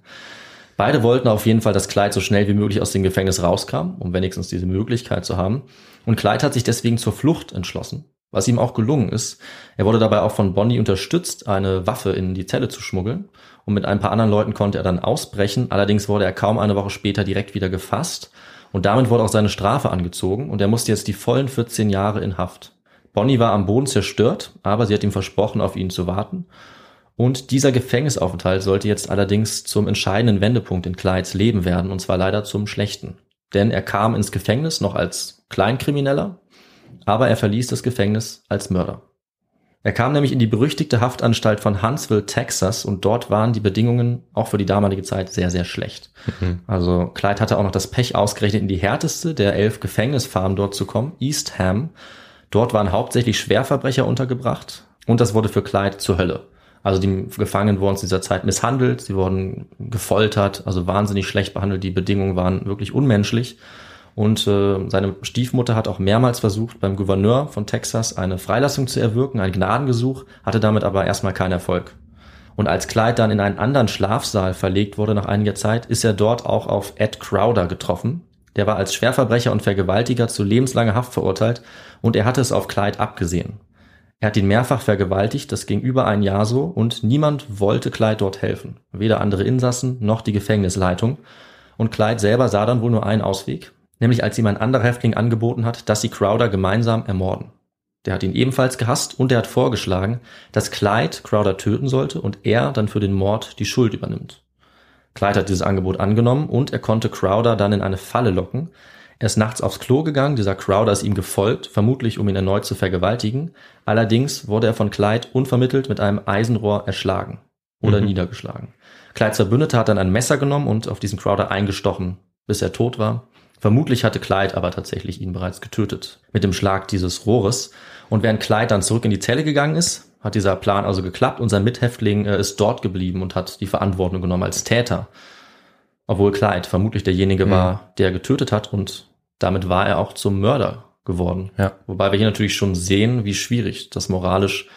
Beide wollten auf jeden Fall, dass Clyde so schnell wie möglich aus dem Gefängnis rauskam, um wenigstens diese Möglichkeit zu haben. Und Clyde hat sich deswegen zur Flucht entschlossen. was ihm auch gelungen ist. Er wurde dabei auch von Bonnie unterstützt, eine Waffe in die Zelle zu schmuggeln und mit ein paar anderen Leuten konnte er dann ausbrechen. Allerdings wurde er kaum eine Woche später direkt wieder gefasst und damit wurde auch seine Strafe angezogen und er musste jetzt die vollen 14 Jahre in Haft. Bonnie war am Boden zerstört, aber sie hat ihm versprochen, auf ihn zu warten. Und dieser Gefängnisaufenthalt sollte jetzt allerdings zum entscheidenden Wendepunkt in Clydes Leben werden, und zwar leider zum Schlechten. Denn er kam ins Gefängnis noch als Kleinkrimineller, aber er verließ das Gefängnis als Mörder. Er kam nämlich in die berüchtigte Haftanstalt von Huntsville, Texas, und dort waren die Bedingungen auch für die damalige Zeit sehr, sehr schlecht. Mhm. Also Clyde hatte auch noch das Pech, ausgerechnet in die härteste der elf Gefängnisfarmen dort zu kommen, East Ham. Dort waren hauptsächlich Schwerverbrecher untergebracht und das wurde für Clyde zur Hölle. Also die Gefangenen wurden zu dieser Zeit misshandelt, sie wurden gefoltert, also wahnsinnig schlecht behandelt, die Bedingungen waren wirklich unmenschlich. Und äh, seine Stiefmutter hat auch mehrmals versucht, beim Gouverneur von Texas eine Freilassung zu erwirken, ein Gnadengesuch, hatte damit aber erstmal keinen Erfolg. Und als Clyde dann in einen anderen Schlafsaal verlegt wurde nach einiger Zeit, ist er dort auch auf Ed Crowder getroffen. Der war als Schwerverbrecher und Vergewaltiger zu lebenslanger Haft verurteilt und er hatte es auf Clyde abgesehen. Er hat ihn mehrfach vergewaltigt, das ging über ein Jahr so und niemand wollte Clyde dort helfen. Weder andere Insassen noch die Gefängnisleitung. Und Clyde selber sah dann wohl nur einen Ausweg nämlich als ihm ein anderer Häftling angeboten hat, dass sie Crowder gemeinsam ermorden. Der hat ihn ebenfalls gehasst und er hat vorgeschlagen, dass Clyde Crowder töten sollte und er dann für den Mord die Schuld übernimmt. Clyde hat dieses Angebot angenommen und er konnte Crowder dann in eine Falle locken. Er ist nachts aufs Klo gegangen, dieser Crowder ist ihm gefolgt, vermutlich um ihn erneut zu vergewaltigen. Allerdings wurde er von Clyde unvermittelt mit einem Eisenrohr erschlagen oder mhm. niedergeschlagen. Clydes Verbündeter hat dann ein Messer genommen und auf diesen Crowder eingestochen, bis er tot war. Vermutlich hatte Clyde aber tatsächlich ihn bereits getötet mit dem Schlag dieses Rohres. Und während Clyde dann zurück in die Zelle gegangen ist, hat dieser Plan also geklappt. Unser Mithäftling äh, ist dort geblieben und hat die Verantwortung genommen als Täter. Obwohl Clyde vermutlich derjenige mhm. war, der getötet hat und damit war er auch zum Mörder geworden. Ja. Wobei wir hier natürlich schon sehen, wie schwierig das moralisch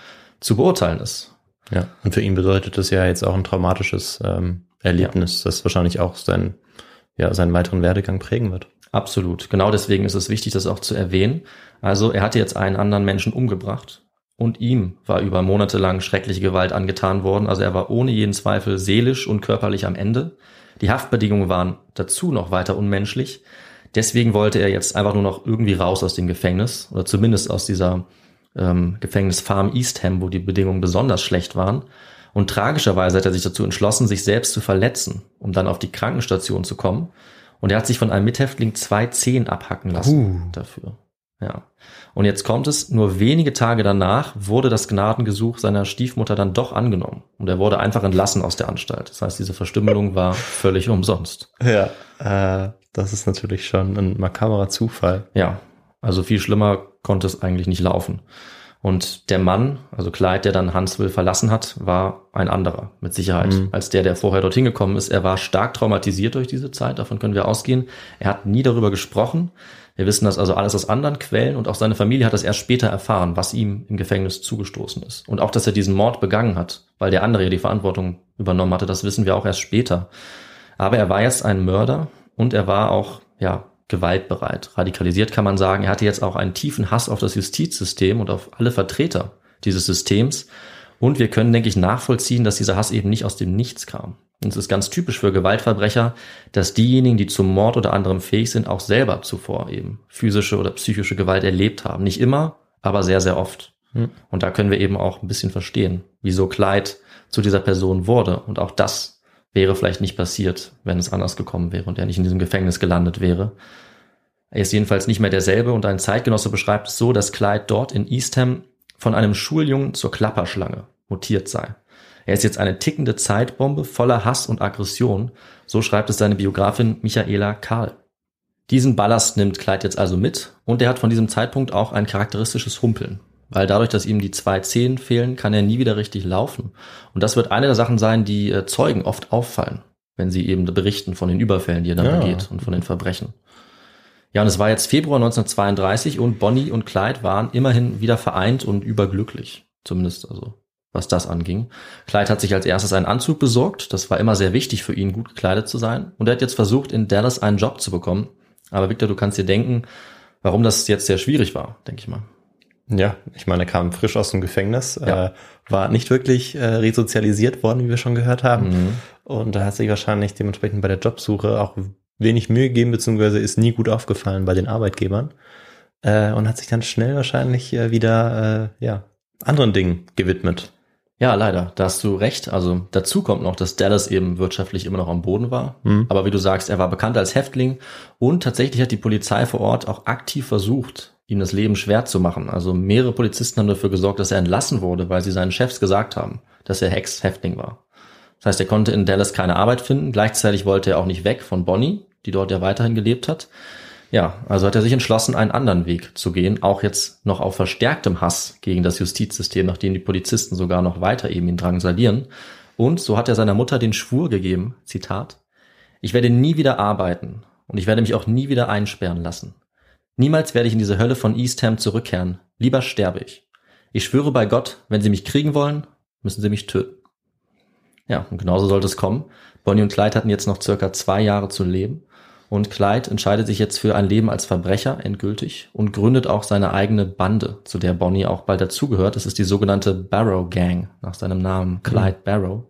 zu beurteilen ist. Ja, und für ihn bedeutet das ja jetzt auch ein traumatisches ähm, Erlebnis, ja. das wahrscheinlich auch sein, ja, seinen weiteren Werdegang prägen wird. Absolut. Genau deswegen ist es wichtig, das auch zu erwähnen. Also er hatte jetzt einen anderen Menschen umgebracht und ihm war über Monate lang schreckliche Gewalt angetan worden. Also er war ohne jeden Zweifel seelisch und körperlich am Ende. Die Haftbedingungen waren dazu noch weiter unmenschlich. Deswegen wollte er jetzt einfach nur noch irgendwie raus aus dem Gefängnis oder zumindest aus dieser ähm, Gefängnisfarm Eastham, wo die Bedingungen besonders schlecht waren. Und tragischerweise hat er sich dazu entschlossen, sich selbst zu verletzen, um dann auf die Krankenstation zu kommen. Und er hat sich von einem Mithäftling zwei Zehen abhacken lassen uh. dafür. Ja. Und jetzt kommt es, nur wenige Tage danach wurde das Gnadengesuch seiner Stiefmutter dann doch angenommen. Und er wurde einfach entlassen aus der Anstalt. Das heißt, diese Verstümmelung war völlig umsonst. Ja, äh, das ist natürlich schon ein makaberer Zufall. Ja, also viel schlimmer konnte es eigentlich nicht laufen. Und der Mann, also Clyde, der dann Huntsville verlassen hat, war ein anderer, mit Sicherheit, mhm. als der, der vorher dorthin gekommen ist. Er war stark traumatisiert durch diese Zeit, davon können wir ausgehen. Er hat nie darüber gesprochen. Wir wissen das also alles aus anderen Quellen und auch seine Familie hat das erst später erfahren, was ihm im Gefängnis zugestoßen ist. Und auch, dass er diesen Mord begangen hat, weil der andere ja die Verantwortung übernommen hatte, das wissen wir auch erst später. Aber er war jetzt ein Mörder und er war auch, ja, gewaltbereit. Radikalisiert kann man sagen, er hatte jetzt auch einen tiefen Hass auf das Justizsystem und auf alle Vertreter dieses Systems. Und wir können, denke ich, nachvollziehen, dass dieser Hass eben nicht aus dem Nichts kam. Und es ist ganz typisch für Gewaltverbrecher, dass diejenigen, die zum Mord oder anderem fähig sind, auch selber zuvor eben physische oder psychische Gewalt erlebt haben. Nicht immer, aber sehr, sehr oft. Hm. Und da können wir eben auch ein bisschen verstehen, wieso Kleid zu dieser Person wurde. Und auch das wäre vielleicht nicht passiert, wenn es anders gekommen wäre und er nicht in diesem Gefängnis gelandet wäre. Er ist jedenfalls nicht mehr derselbe und ein Zeitgenosse beschreibt es so, dass Clyde dort in Eastham von einem Schuljungen zur Klapperschlange mutiert sei. Er ist jetzt eine tickende Zeitbombe voller Hass und Aggression, so schreibt es seine Biografin Michaela Karl. Diesen Ballast nimmt Clyde jetzt also mit und er hat von diesem Zeitpunkt auch ein charakteristisches Humpeln weil dadurch, dass ihm die zwei Zehen fehlen, kann er nie wieder richtig laufen. Und das wird eine der Sachen sein, die äh, Zeugen oft auffallen, wenn sie eben berichten von den Überfällen, die er dann ja. begeht und von den Verbrechen. Ja, und es war jetzt Februar 1932 und Bonnie und Clyde waren immerhin wieder vereint und überglücklich. Zumindest also, was das anging. Clyde hat sich als erstes einen Anzug besorgt. Das war immer sehr wichtig für ihn, gut gekleidet zu sein. Und er hat jetzt versucht, in Dallas einen Job zu bekommen. Aber Victor, du kannst dir denken, warum das jetzt sehr schwierig war, denke ich mal. Ja, ich meine, er kam frisch aus dem Gefängnis, Ja. äh, war nicht wirklich äh, resozialisiert worden, wie wir schon gehört haben. Mhm. Und da hat sich wahrscheinlich dementsprechend bei der Jobsuche auch wenig Mühe gegeben, beziehungsweise ist nie gut aufgefallen bei den Arbeitgebern. Äh, und hat sich dann schnell wahrscheinlich äh, wieder äh, ja, anderen Dingen gewidmet. Ja, leider, da hast du recht. Also dazu kommt noch, dass Dallas eben wirtschaftlich immer noch am Boden war. Mhm. Aber wie du sagst, er war bekannt als Häftling und tatsächlich hat die Polizei vor Ort auch aktiv versucht, ihm das Leben schwer zu machen. Also mehrere Polizisten haben dafür gesorgt, dass er entlassen wurde, weil sie seinen Chefs gesagt haben, dass er Ex-Häftling war. Das heißt, er konnte in Dallas keine Arbeit finden. Gleichzeitig wollte er auch nicht weg von Bonnie, die dort ja weiterhin gelebt hat. Ja, also hat er sich entschlossen, einen anderen Weg zu gehen, auch jetzt noch auf verstärktem Hass gegen das Justizsystem, nachdem die Polizisten sogar noch weiter eben ihn drangsalieren. Und so hat er seiner Mutter den Schwur gegeben, Zitat, ich werde nie wieder arbeiten und ich werde mich auch nie wieder einsperren lassen. Niemals werde ich in diese Hölle von Eastham zurückkehren. Lieber sterbe ich. Ich schwöre bei Gott, wenn Sie mich kriegen wollen, müssen Sie mich töten. Ja, und genauso sollte es kommen. Bonnie und Clyde hatten jetzt noch circa zwei Jahre zu leben. Und Clyde entscheidet sich jetzt für ein Leben als Verbrecher endgültig und gründet auch seine eigene Bande, zu der Bonnie auch bald dazugehört. Das ist die sogenannte Barrow Gang, nach seinem Namen Clyde Barrow.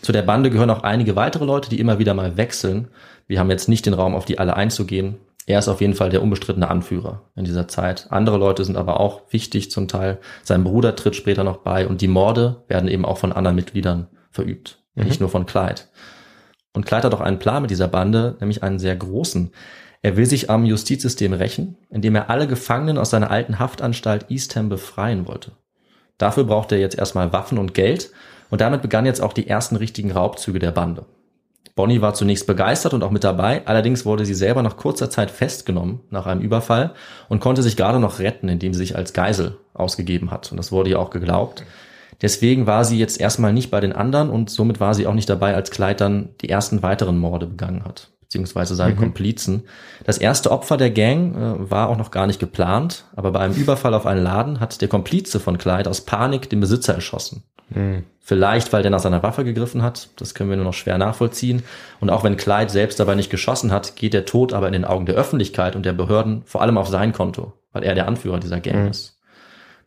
Zu der Bande gehören auch einige weitere Leute, die immer wieder mal wechseln. Wir haben jetzt nicht den Raum, auf die alle einzugehen. Er ist auf jeden Fall der unbestrittene Anführer in dieser Zeit. Andere Leute sind aber auch wichtig zum Teil. Sein Bruder tritt später noch bei und die Morde werden eben auch von anderen Mitgliedern verübt, nicht nur von Clyde. Und hat auch einen Plan mit dieser Bande, nämlich einen sehr großen. Er will sich am Justizsystem rächen, indem er alle Gefangenen aus seiner alten Haftanstalt Eastham befreien wollte. Dafür brauchte er jetzt erstmal Waffen und Geld und damit begannen jetzt auch die ersten richtigen Raubzüge der Bande. Bonnie war zunächst begeistert und auch mit dabei, allerdings wurde sie selber nach kurzer Zeit festgenommen nach einem Überfall und konnte sich gerade noch retten, indem sie sich als Geisel ausgegeben hat. Und das wurde ihr auch geglaubt. Deswegen war sie jetzt erstmal nicht bei den anderen und somit war sie auch nicht dabei, als Clyde dann die ersten weiteren Morde begangen hat, beziehungsweise seine Komplizen. Das erste Opfer der Gang äh, war auch noch gar nicht geplant, aber bei einem Überfall auf einen Laden hat der Komplize von Clyde aus Panik den Besitzer erschossen. Vielleicht, weil der nach seiner Waffe gegriffen hat, das können wir nur noch schwer nachvollziehen. Und auch wenn Clyde selbst dabei nicht geschossen hat, geht der Tod aber in den Augen der Öffentlichkeit und der Behörden vor allem auf sein Konto, weil er der Anführer dieser Gang ist.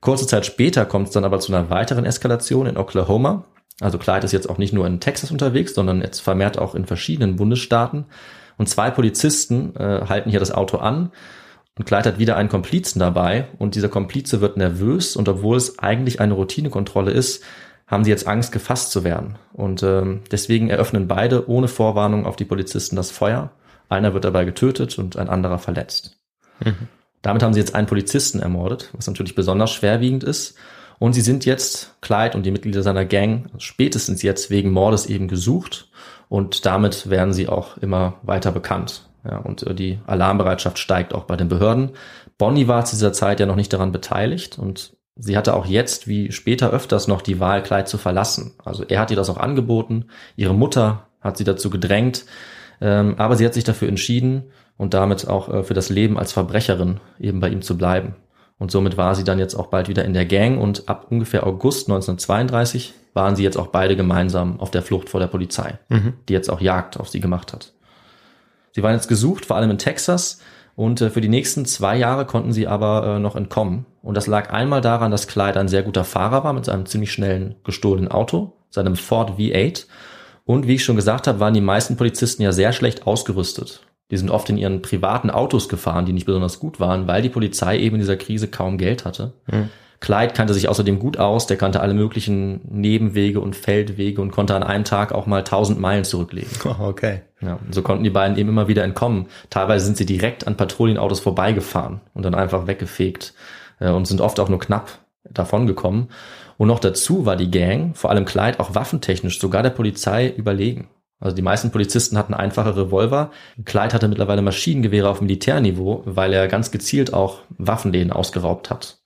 Kurze Zeit später kommt es dann aber zu einer weiteren Eskalation in Oklahoma. Also Clyde ist jetzt auch nicht nur in Texas unterwegs, sondern jetzt vermehrt auch in verschiedenen Bundesstaaten. Und zwei Polizisten äh, halten hier das Auto an und Clyde hat wieder einen Komplizen dabei und dieser Komplize wird nervös und obwohl es eigentlich eine Routinekontrolle ist, haben sie jetzt Angst, gefasst zu werden. Und ähm, deswegen eröffnen beide ohne Vorwarnung auf die Polizisten das Feuer. Einer wird dabei getötet und ein anderer verletzt. Damit haben sie jetzt einen Polizisten ermordet, was natürlich besonders schwerwiegend ist. Und sie sind jetzt, Clyde und die Mitglieder seiner Gang, spätestens jetzt wegen Mordes eben gesucht. Und damit werden sie auch immer weiter bekannt. Ja, und äh, die Alarmbereitschaft steigt auch bei den Behörden. Bonnie war zu dieser Zeit ja noch nicht daran beteiligt und sie hatte auch jetzt, wie später öfters noch, die Wahl, Clyde zu verlassen. Also er hat ihr das auch angeboten. Ihre Mutter hat sie dazu gedrängt. Ähm, aber sie hat sich dafür entschieden und damit auch äh, für das Leben als Verbrecherin eben bei ihm zu bleiben. Und somit war sie dann jetzt auch bald wieder in der Gang und ab ungefähr August 1932 waren sie jetzt auch beide gemeinsam auf der Flucht vor der Polizei, die jetzt auch Jagd auf sie gemacht hat. Sie waren jetzt gesucht, vor allem in Texas. Und äh, für die nächsten zwei Jahre konnten sie aber äh, noch entkommen. Und das lag einmal daran, dass Clyde ein sehr guter Fahrer war mit seinem ziemlich schnellen gestohlenen Auto, seinem Ford V8. Und wie ich schon gesagt habe, waren die meisten Polizisten ja sehr schlecht ausgerüstet. Die sind oft in ihren privaten Autos gefahren, die nicht besonders gut waren, weil die Polizei eben in dieser Krise kaum Geld hatte. Clyde kannte sich außerdem gut aus, der kannte alle möglichen Nebenwege und Feldwege und konnte an einem Tag auch mal 1000 Meilen zurücklegen. Oh, okay. Ja, so konnten die beiden eben immer wieder entkommen. Teilweise sind sie direkt an Patrouillenautos vorbeigefahren und dann einfach weggefegt äh, und sind oft auch nur knapp davon gekommen. Und noch dazu war die Gang, vor allem Clyde, auch waffentechnisch sogar der Polizei überlegen. Also die meisten Polizisten hatten einfache Revolver. Clyde hatte mittlerweile Maschinengewehre auf Militärniveau, weil er ganz gezielt auch Waffenläden ausgeraubt hat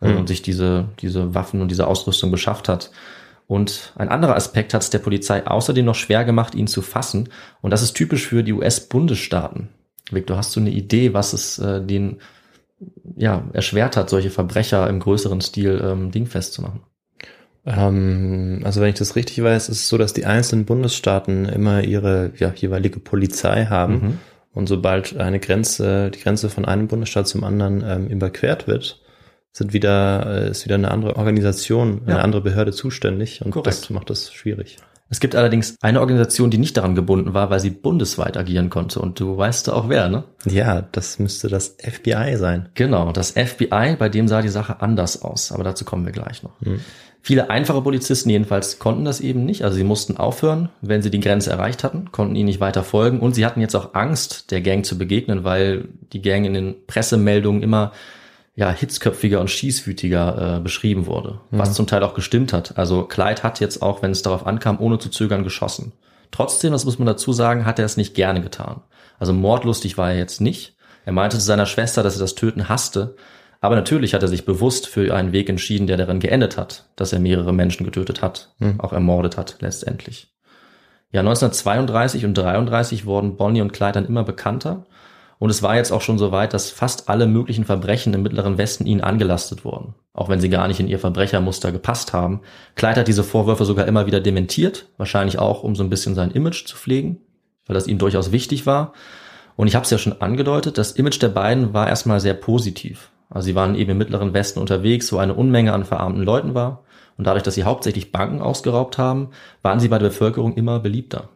äh, und sich diese, diese Waffen und diese Ausrüstung beschafft hat. Und ein anderer Aspekt hat es der Polizei außerdem noch schwer gemacht, ihn zu fassen. Und das ist typisch für die US-Bundesstaaten. Victor, hast du eine Idee, was es äh, den ja, erschwert hat, solche Verbrecher im größeren Stil ähm, dingfest zu machen? Ähm, also wenn ich das richtig weiß, ist es so, dass die einzelnen Bundesstaaten immer ihre ja, jeweilige Polizei haben. Mhm. Und sobald eine Grenze, die Grenze von einem Bundesstaat zum anderen ähm, überquert wird, sind wieder, äh, ist wieder eine andere Organisation, eine Ja. andere Behörde zuständig und Korrekt. das macht das schwierig. Es gibt allerdings eine Organisation, die nicht daran gebunden war, weil sie bundesweit agieren konnte. Und du weißt auch wer, ne? Ja, das müsste das FBI sein. Genau, das FBI, bei dem sah die Sache anders aus. Aber dazu kommen wir gleich noch. Viele einfache Polizisten jedenfalls konnten das eben nicht. Also sie mussten aufhören, wenn sie die Grenze erreicht hatten, konnten ihnen nicht weiter folgen. Und sie hatten jetzt auch Angst, der Gang zu begegnen, weil die Gang in den Pressemeldungen immer ja, hitzköpfiger und schießwütiger äh, beschrieben wurde, was zum Teil auch gestimmt hat. Also Clyde hat jetzt auch, wenn es darauf ankam, ohne zu zögern geschossen. Trotzdem, das muss man dazu sagen, hat er es nicht gerne getan. Also mordlustig war er jetzt nicht. Er meinte zu seiner Schwester, dass er das Töten hasste. Aber natürlich hat er sich bewusst für einen Weg entschieden, der darin geendet hat, dass er mehrere Menschen getötet hat, auch ermordet hat letztendlich. Ja, 1932 und 33 wurden Bonnie und Clyde dann immer bekannter. Und es war jetzt auch schon so weit, dass fast alle möglichen Verbrechen im Mittleren Westen ihnen angelastet wurden. Auch wenn sie gar nicht in ihr Verbrechermuster gepasst haben. Clyde hat diese Vorwürfe sogar immer wieder dementiert. Wahrscheinlich auch, um so ein bisschen sein Image zu pflegen. Weil das ihm durchaus wichtig war. Und ich habe es ja schon angedeutet, das Image der beiden war erstmal sehr positiv. Also sie waren eben im Mittleren Westen unterwegs, wo eine Unmenge an verarmten Leuten war. Und dadurch, dass sie hauptsächlich Banken ausgeraubt haben, waren sie bei der Bevölkerung immer beliebter.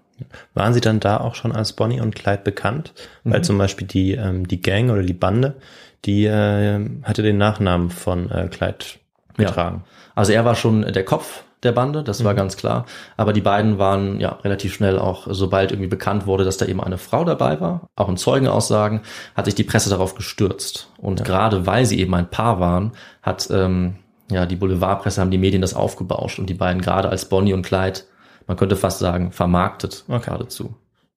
Waren sie dann da auch schon als Bonnie und Clyde bekannt? Weil zum Beispiel die, ähm, die Gang oder die Bande, die äh, hatte den Nachnamen von äh, Clyde getragen. Also er war schon der Kopf der Bande, das war ganz klar. Aber die beiden waren ja relativ schnell auch, sobald irgendwie bekannt wurde, dass da eben eine Frau dabei war, auch in Zeugenaussagen, hat sich die Presse darauf gestürzt. Und gerade weil sie eben ein Paar waren, hat ähm, ja die Boulevardpresse, haben die Medien das aufgebauscht und die beiden gerade als Bonnie und Clyde, man könnte fast sagen, vermarktet Okay. geradezu.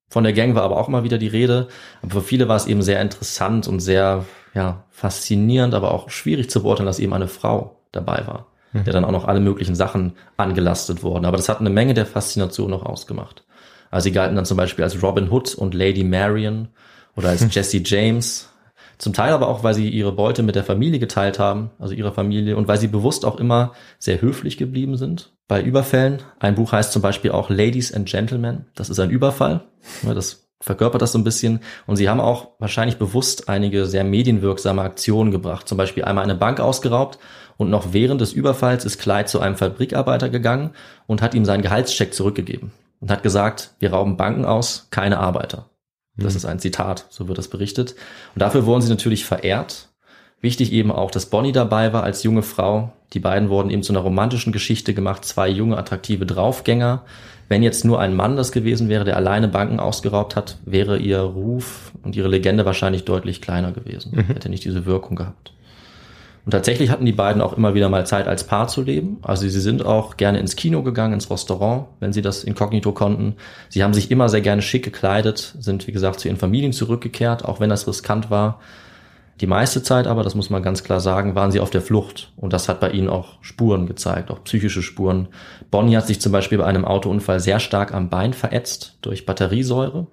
Von der Gang war aber auch immer wieder die Rede. Aber für viele war es eben sehr interessant und sehr ja, faszinierend, aber auch schwierig zu beurteilen, dass eben eine Frau dabei war, der dann auch noch alle möglichen Sachen angelastet wurden. Aber das hat eine Menge der Faszination noch ausgemacht. Also sie galten dann zum Beispiel als Robin Hood und Lady Marion oder als Jesse James. Zum Teil aber auch, weil sie ihre Beute mit der Familie geteilt haben, also ihrer Familie, und weil sie bewusst auch immer sehr höflich geblieben sind bei Überfällen. Ein Buch heißt zum Beispiel auch Ladies and Gentlemen. Das ist ein Überfall. Das verkörpert das so ein bisschen. Und sie haben auch wahrscheinlich bewusst einige sehr medienwirksame Aktionen gebracht. Zum Beispiel einmal eine Bank ausgeraubt und noch während des Überfalls ist Clyde zu einem Fabrikarbeiter gegangen und hat ihm seinen Gehaltscheck zurückgegeben und hat gesagt, wir rauben Banken aus, keine Arbeiter. Das ist ein Zitat, so wird das berichtet. Und dafür wurden sie natürlich verehrt. Wichtig eben auch, dass Bonnie dabei war als junge Frau. Die beiden wurden eben zu einer romantischen Geschichte gemacht, zwei junge, attraktive Draufgänger. Wenn jetzt nur ein Mann das gewesen wäre, der alleine Banken ausgeraubt hat, wäre ihr Ruf und ihre Legende wahrscheinlich deutlich kleiner gewesen. Hätte nicht diese Wirkung gehabt. Und tatsächlich hatten die beiden auch immer wieder mal Zeit als Paar zu leben. Also sie sind auch gerne ins Kino gegangen, ins Restaurant, wenn sie das inkognito konnten. Sie haben sich immer sehr gerne schick gekleidet, sind wie gesagt zu ihren Familien zurückgekehrt, auch wenn das riskant war. Die meiste Zeit aber, das muss man ganz klar sagen, waren sie auf der Flucht. Und das hat bei ihnen auch Spuren gezeigt, auch psychische Spuren. Bonnie hat sich zum Beispiel bei einem Autounfall sehr stark am Bein verätzt durch Batteriesäure.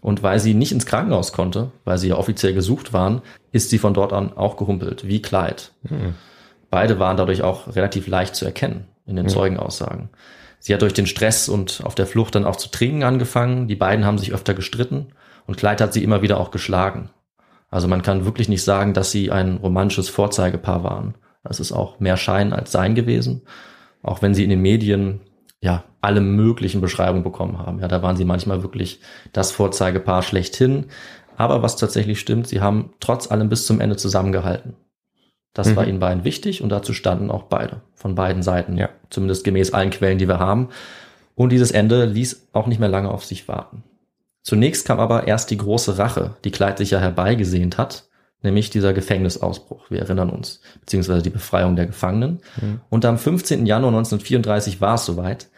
Und weil sie nicht ins Krankenhaus konnte, weil sie ja offiziell gesucht waren, ist sie von dort an auch gehumpelt, wie Clyde. Beide waren dadurch auch relativ leicht zu erkennen in den Zeugenaussagen. Sie hat durch den Stress und auf der Flucht dann auch zu trinken angefangen. Die beiden haben sich öfter gestritten und Clyde hat sie immer wieder auch geschlagen. Also man kann wirklich nicht sagen, dass sie ein romantisches Vorzeigepaar waren. Das ist auch mehr Schein als Sein gewesen. Auch wenn sie in den Medien ja alle möglichen Beschreibungen bekommen haben. Ja, da waren sie manchmal wirklich das Vorzeigepaar schlechthin. Aber was tatsächlich stimmt, sie haben trotz allem bis zum Ende zusammengehalten. Das war ihnen beiden wichtig und dazu standen auch beide von beiden Seiten. Ja. Zumindest gemäß allen Quellen, die wir haben. Und dieses Ende ließ auch nicht mehr lange auf sich warten. Zunächst kam aber erst die große Rache, die Clyde sich ja herbeigesehnt hat, nämlich dieser Gefängnisausbruch. Wir erinnern uns, beziehungsweise die Befreiung der Gefangenen. Und am 15. Januar 1934 war es soweit.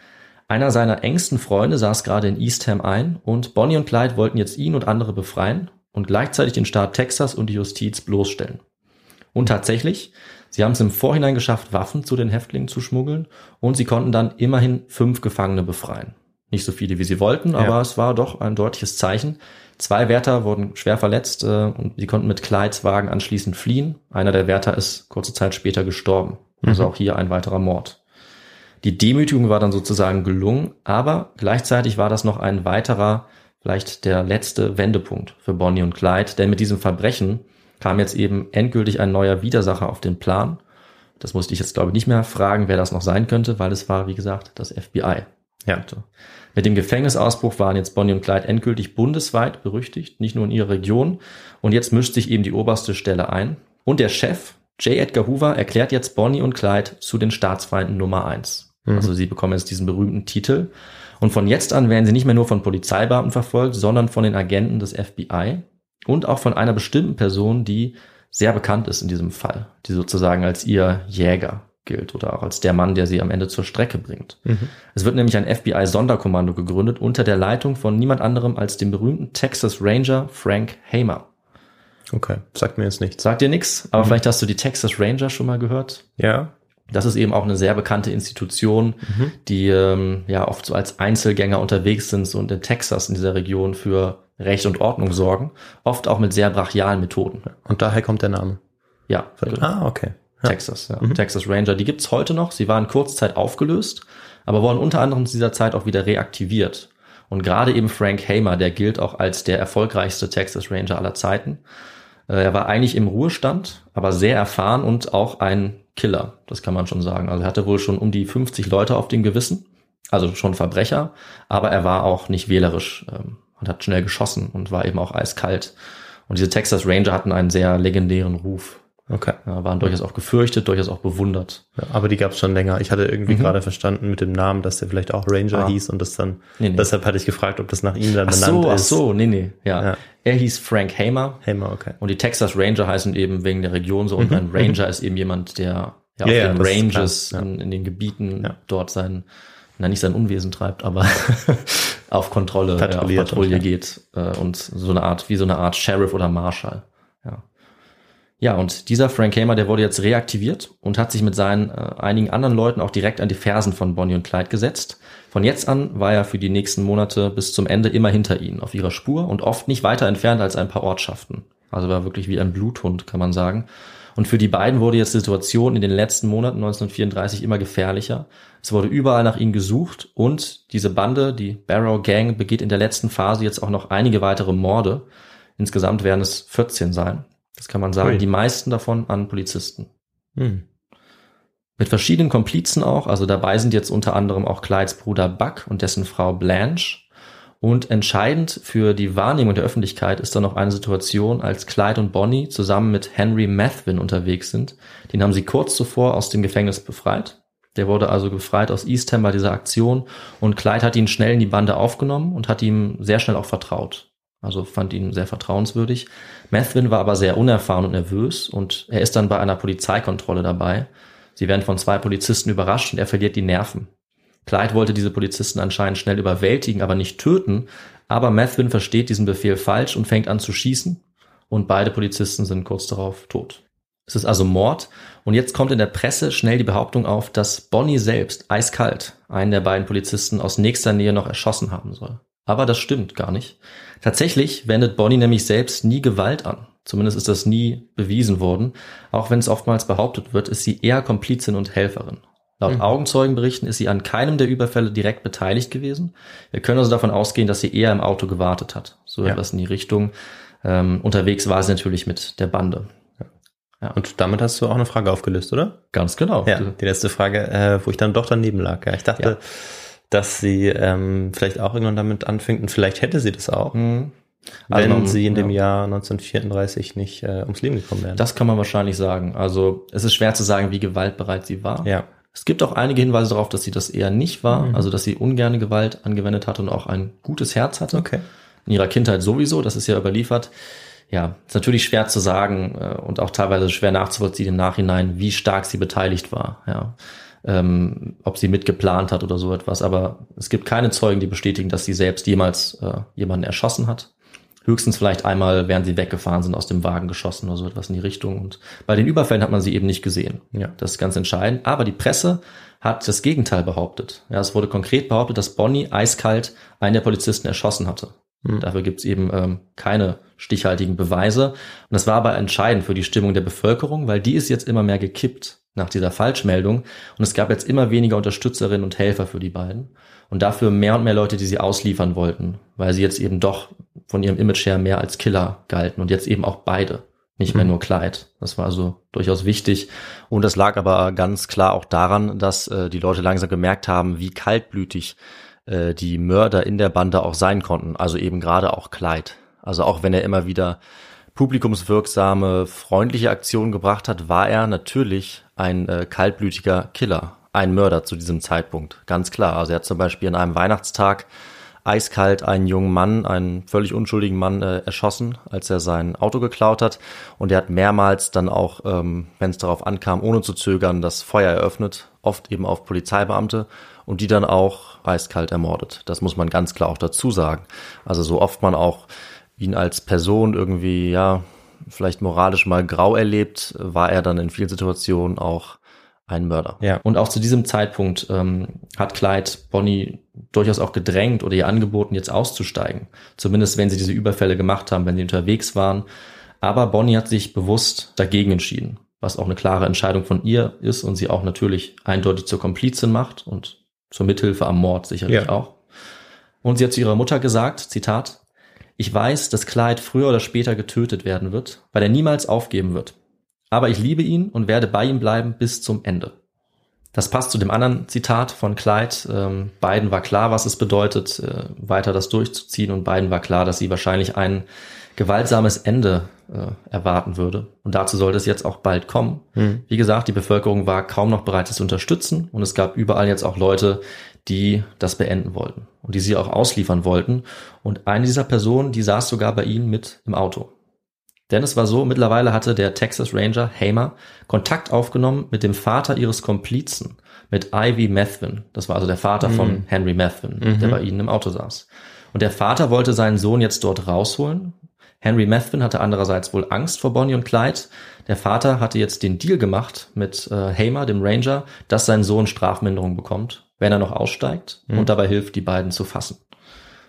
Einer seiner engsten Freunde saß gerade in Eastham ein und Bonnie und Clyde wollten jetzt ihn und andere befreien und gleichzeitig den Staat Texas und die Justiz bloßstellen. Und tatsächlich, sie haben es im Vorhinein geschafft, Waffen zu den Häftlingen zu schmuggeln und sie konnten dann immerhin fünf Gefangene befreien. Nicht so viele, wie sie wollten, aber es war doch ein deutliches Zeichen. Zwei Wärter wurden schwer verletzt äh, und sie konnten mit Clydes Wagen anschließend fliehen. Einer der Wärter ist kurze Zeit später gestorben. Also auch hier ein weiterer Mord. Die Demütigung war dann sozusagen gelungen, aber gleichzeitig war das noch ein weiterer, vielleicht der letzte Wendepunkt für Bonnie und Clyde, denn mit diesem Verbrechen kam jetzt eben endgültig ein neuer Widersacher auf den Plan Das musste ich jetzt, glaube ich, nicht mehr fragen, wer das noch sein könnte, weil es war, wie gesagt, das FBI. Ja. Mit dem Gefängnisausbruch waren jetzt Bonnie und Clyde endgültig bundesweit berüchtigt, nicht nur in ihrer Region. Und jetzt mischt sich eben die oberste Stelle ein. Und der Chef, J. Edgar Hoover, erklärt jetzt Bonnie und Clyde zu den Staatsfeinden Nummer eins. Mhm. Also sie bekommen jetzt diesen berühmten Titel. Und von jetzt an werden sie nicht mehr nur von Polizeibeamten verfolgt, sondern von den Agenten des FBI und auch von einer bestimmten Person, die sehr bekannt ist in diesem Fall, die sozusagen als ihr Jäger gilt oder auch als der Mann, der sie am Ende zur Strecke bringt. Mhm. Es wird nämlich ein FBI-Sonderkommando gegründet unter der Leitung von niemand anderem als dem berühmten Texas Ranger Frank Hamer. Okay, sagt mir jetzt nichts. Sagt dir nichts, aber vielleicht hast du die Texas Ranger schon mal gehört. Ja. Das ist eben auch eine sehr bekannte Institution, Mhm. die ähm, ja oft so als Einzelgänger unterwegs sind und in Texas in dieser Region für Recht und Ordnung sorgen, oft auch mit sehr brachialen Methoden. Und daher kommt der Name. Ja, genau. Ah, okay. Ja. Texas, ja. Texas Ranger, die gibt's heute noch. Sie waren kurzzeit aufgelöst, aber wurden unter anderem zu dieser Zeit auch wieder reaktiviert. Und gerade eben Frank Hamer, der gilt auch als der erfolgreichste Texas Ranger aller Zeiten. Äh, Er war eigentlich im Ruhestand, aber sehr erfahren und auch ein Killer, das kann man schon sagen. Also er hatte wohl schon um die 50 Leute auf dem Gewissen, also schon Verbrecher, aber er war auch nicht wählerisch ähm, und hat schnell geschossen und war eben auch eiskalt. Und diese Texas Ranger hatten einen sehr legendären Ruf. Okay. Ja, waren durchaus auch gefürchtet, durchaus auch bewundert. Ja, aber die gab es schon länger. Ich hatte irgendwie Mhm. gerade verstanden mit dem Namen, dass der vielleicht auch Ranger Ah. hieß und das dann. Nee, nee. Deshalb hatte ich gefragt, ob das nach ihm dann Ach benannt so, ach ist. so, nee, nee, ja. Ja. Er hieß Frank Hamer Hamer, okay. und die Texas Ranger heißen eben wegen der Region so und ein Ranger ist eben jemand, der ja, auf den Ranges in, in den Gebieten dort sein, na nicht sein Unwesen treibt, aber auf Kontrolle, auf Patrouille und, geht äh, und so eine Art, wie so eine Art Sheriff oder Marshal. Ja. Und dieser Frank Hamer, der wurde jetzt reaktiviert und hat sich mit seinen äh, einigen anderen Leuten auch direkt an die Fersen von Bonnie und Clyde gesetzt. Von jetzt an war er für die nächsten Monate bis zum Ende immer hinter ihnen, auf ihrer Spur und oft nicht weiter entfernt als ein paar Ortschaften. Also war wirklich wie ein Bluthund, kann man sagen. Und für die beiden wurde jetzt die Situation in den letzten Monaten 1934 immer gefährlicher. Es wurde überall nach ihnen gesucht und diese Bande, die Barrow Gang, begeht in der letzten Phase jetzt auch noch einige weitere Morde. Insgesamt werden es 14 sein. Das kann man sagen. Ui. Die meisten davon an Polizisten. Hm. Mit verschiedenen Komplizen auch. Also dabei sind jetzt unter anderem auch Clydes Bruder Buck und dessen Frau Blanche. Und entscheidend für die Wahrnehmung der Öffentlichkeit ist dann noch eine Situation, als Clyde und Bonnie zusammen mit Henry Methvin unterwegs sind. Den haben sie kurz zuvor aus dem Gefängnis befreit. Der wurde also befreit aus Eastham bei dieser Aktion und Clyde hat ihn schnell in die Bande aufgenommen und hat ihm sehr schnell auch vertraut. Also fand ihn sehr vertrauenswürdig. Methvin war aber sehr unerfahren und nervös und er ist dann bei einer Polizeikontrolle dabei. Sie werden von zwei Polizisten überrascht und er verliert die Nerven. Clyde wollte diese Polizisten anscheinend schnell überwältigen, aber nicht töten. Aber Methvin versteht diesen Befehl falsch und fängt an zu schießen. Und beide Polizisten sind kurz darauf tot. Es ist also Mord. Und jetzt kommt in der Presse schnell die Behauptung auf, dass Bonnie selbst eiskalt einen der beiden Polizisten aus nächster Nähe noch erschossen haben soll. Aber das stimmt gar nicht. Tatsächlich wendet Bonnie nämlich selbst nie Gewalt an. Zumindest ist das nie bewiesen worden. Auch wenn es oftmals behauptet wird, ist sie eher Komplizin und Helferin. Laut Augenzeugenberichten ist sie an keinem der Überfälle direkt beteiligt gewesen. Wir können also davon ausgehen, dass sie eher im Auto gewartet hat. So Ja. etwas in die Richtung. Ähm, unterwegs war sie natürlich mit der Bande. Und damit hast du auch eine Frage aufgelöst, oder? Ganz genau. Ja, die letzte Frage, äh, wo ich dann doch daneben lag. Ja, ich dachte, Ja. Dass sie ähm, vielleicht auch irgendwann damit anfängt und vielleicht hätte sie das auch, Mhm. wenn Also man- sie in dem ja. Jahr 1934 nicht äh, ums Leben gekommen wäre. Das kann man wahrscheinlich sagen. Also es ist schwer zu sagen, wie gewaltbereit sie war. ja. Es gibt auch einige Hinweise darauf, dass sie das eher nicht war, Mhm. also dass sie ungerne Gewalt angewendet hat und auch ein gutes Herz hatte. Okay. In ihrer Kindheit sowieso, das ist ja überliefert. Ja, ist natürlich schwer zu sagen äh, und auch teilweise schwer nachzuvollziehen im Nachhinein, wie stark sie beteiligt war. Ja. Ähm, ob sie mitgeplant hat oder so etwas. Aber es gibt keine Zeugen, die bestätigen, dass sie selbst jemals äh, jemanden erschossen hat. Höchstens vielleicht einmal, während sie weggefahren sind, aus dem Wagen geschossen oder so etwas in die Richtung. Und bei den Überfällen hat man sie eben nicht gesehen. Ja. Das ist ganz entscheidend. Aber die Presse hat das Gegenteil behauptet. Ja, es wurde konkret behauptet, dass Bonnie eiskalt einen der Polizisten erschossen hatte. Hm. Dafür gibt's eben ähm, keine stichhaltigen Beweise. Und das war aber entscheidend für die Stimmung der Bevölkerung, weil die ist jetzt immer mehr gekippt nach dieser Falschmeldung. Und es gab jetzt immer weniger Unterstützerinnen und Helfer für die beiden. Und dafür mehr und mehr Leute, die sie ausliefern wollten, weil sie jetzt eben doch von ihrem Image her mehr als Killer galten und jetzt eben auch beide nicht mehr nur Clyde. Das war also durchaus wichtig. Und das lag aber ganz klar auch daran, dass äh, die Leute langsam gemerkt haben, wie kaltblütig äh, die Mörder in der Bande auch sein konnten. Also eben gerade auch Clyde. Also auch wenn er immer wieder publikumswirksame, freundliche Aktionen gebracht hat, war er natürlich ein äh, kaltblütiger Killer, ein Mörder zu diesem Zeitpunkt. Ganz klar. Also er hat zum Beispiel an einem Weihnachtstag eiskalt einen jungen Mann, einen völlig unschuldigen Mann äh, erschossen, als er sein Auto geklaut hat. Und er hat mehrmals dann auch, ähm, wenn es darauf ankam, ohne zu zögern, das Feuer eröffnet, oft eben auf Polizeibeamte und die dann auch eiskalt ermordet. Das muss man ganz klar auch dazu sagen. Also so oft man auch ihn als Person irgendwie, ja, vielleicht moralisch mal grau erlebt, war er dann in vielen Situationen auch ein Mörder. Ja. Und auch zu diesem Zeitpunkt ähm, hat Clyde Bonnie durchaus auch gedrängt oder ihr angeboten, jetzt auszusteigen. Zumindest wenn sie diese Überfälle gemacht haben, wenn sie unterwegs waren. Aber Bonnie hat sich bewusst dagegen entschieden, was auch eine klare Entscheidung von ihr ist und sie auch natürlich eindeutig zur Komplizin macht und zur Mithilfe am Mord sicherlich Ja. auch. Und sie hat zu ihrer Mutter gesagt, Zitat, ich weiß, dass Clyde früher oder später getötet werden wird, weil er niemals aufgeben wird. Aber ich liebe ihn und werde bei ihm bleiben bis zum Ende. Das passt zu dem anderen Zitat von Clyde. Ähm, beiden war klar, was es bedeutet, äh, weiter das durchzuziehen und beiden war klar, dass sie wahrscheinlich ein gewaltsames Ende äh, erwarten würde. Und dazu sollte es jetzt auch bald kommen. Wie gesagt, die Bevölkerung war kaum noch bereit, es zu unterstützen und es gab überall jetzt auch Leute, die das beenden wollten und die sie auch ausliefern wollten. Und eine dieser Personen, die saß sogar bei ihnen mit im Auto. Denn es war so, mittlerweile hatte der Texas Ranger Hamer Kontakt aufgenommen mit dem Vater ihres Komplizen, mit Ivy Methvin. Das war also der Vater von Henry Methvin, der bei ihnen im Auto saß. Und der Vater wollte seinen Sohn jetzt dort rausholen. Henry Methvin hatte andererseits wohl Angst vor Bonnie und Clyde. Der Vater hatte jetzt den Deal gemacht mit äh, Hamer, dem Ranger, dass sein Sohn Strafminderung bekommt, wenn er noch aussteigt und dabei hilft, die beiden zu fassen.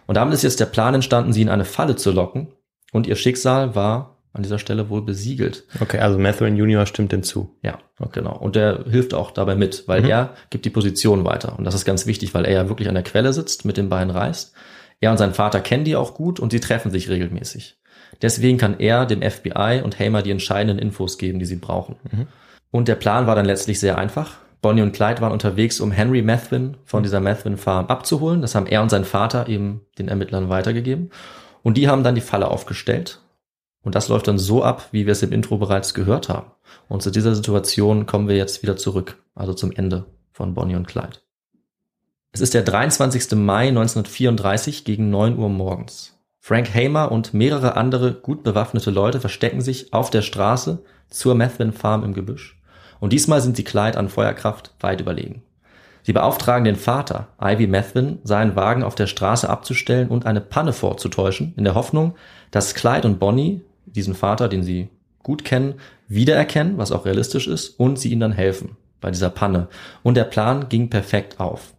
Und damit ist jetzt der Plan entstanden, sie in eine Falle zu locken. Und ihr Schicksal war an dieser Stelle wohl besiegelt. Okay, also Mathurin Junior stimmt dem zu. Ja, genau. Und der hilft auch dabei mit, weil er gibt die Position weiter. Und das ist ganz wichtig, weil er ja wirklich an der Quelle sitzt, mit den Beinen reist. Er und sein Vater kennen die auch gut und sie treffen sich regelmäßig. Deswegen kann er dem FBI und Hamer die entscheidenden Infos geben, die sie brauchen. Und der Plan war dann letztlich sehr einfach. Bonnie und Clyde waren unterwegs, um Henry Methvin von dieser Methvin Farm abzuholen. Das haben er und sein Vater eben den Ermittlern weitergegeben. Und die haben dann die Falle aufgestellt. Und das läuft dann so ab, wie wir es im Intro bereits gehört haben. Und zu dieser Situation kommen wir jetzt wieder zurück, also zum Ende von Bonnie und Clyde. Es ist der 23. Mai 1934 gegen 9 Uhr morgens. Frank Hamer und mehrere andere gut bewaffnete Leute verstecken sich auf der Straße zur Methvin Farm im Gebüsch. Und diesmal sind sie Clyde an Feuerkraft weit überlegen. Sie beauftragen den Vater, Ivy Methvin, seinen Wagen auf der Straße abzustellen und eine Panne vorzutäuschen, in der Hoffnung, dass Clyde und Bonnie diesen Vater, den sie gut kennen, wiedererkennen, was auch realistisch ist, und sie ihnen dann helfen bei dieser Panne. Und der Plan ging perfekt auf.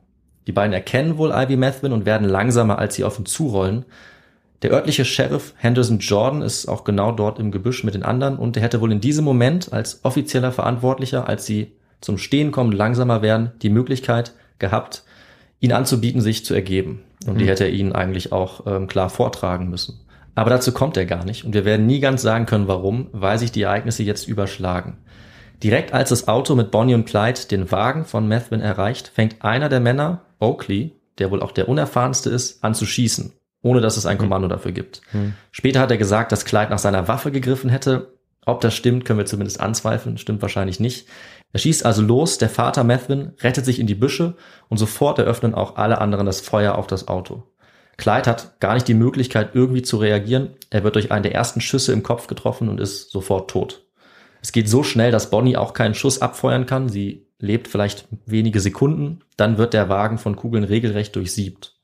Die beiden erkennen wohl Ivy Methvin und werden langsamer, als sie auf ihn zurollen. Der örtliche Sheriff Henderson Jordan ist auch genau dort im Gebüsch mit den anderen und er hätte wohl in diesem Moment als offizieller Verantwortlicher, als sie zum Stehen kommen, langsamer werden, die Möglichkeit gehabt, ihn anzubieten, sich zu ergeben. Und die hätte er ihnen eigentlich auch ähm, klar vortragen müssen. Aber dazu kommt er gar nicht und wir werden nie ganz sagen können, warum, weil sich die Ereignisse jetzt überschlagen. Direkt als das Auto mit Bonnie und Clyde den Wagen von Methvin erreicht, fängt einer der Männer, Oakley, der wohl auch der unerfahrenste ist, an zu schießen, ohne dass es ein Kommando dafür gibt. Später hat er gesagt, dass Clyde nach seiner Waffe gegriffen hätte. Ob das stimmt, können wir zumindest anzweifeln, stimmt wahrscheinlich nicht. Er schießt also los, der Vater Methvin rettet sich in die Büsche und sofort eröffnen auch alle anderen das Feuer auf das Auto. Clyde hat gar nicht die Möglichkeit, irgendwie zu reagieren. Er wird durch einen der ersten Schüsse im Kopf getroffen und ist sofort tot. Es geht so schnell, dass Bonnie auch keinen Schuss abfeuern kann. Sie lebt vielleicht wenige Sekunden. Dann wird der Wagen von Kugeln regelrecht durchsiebt.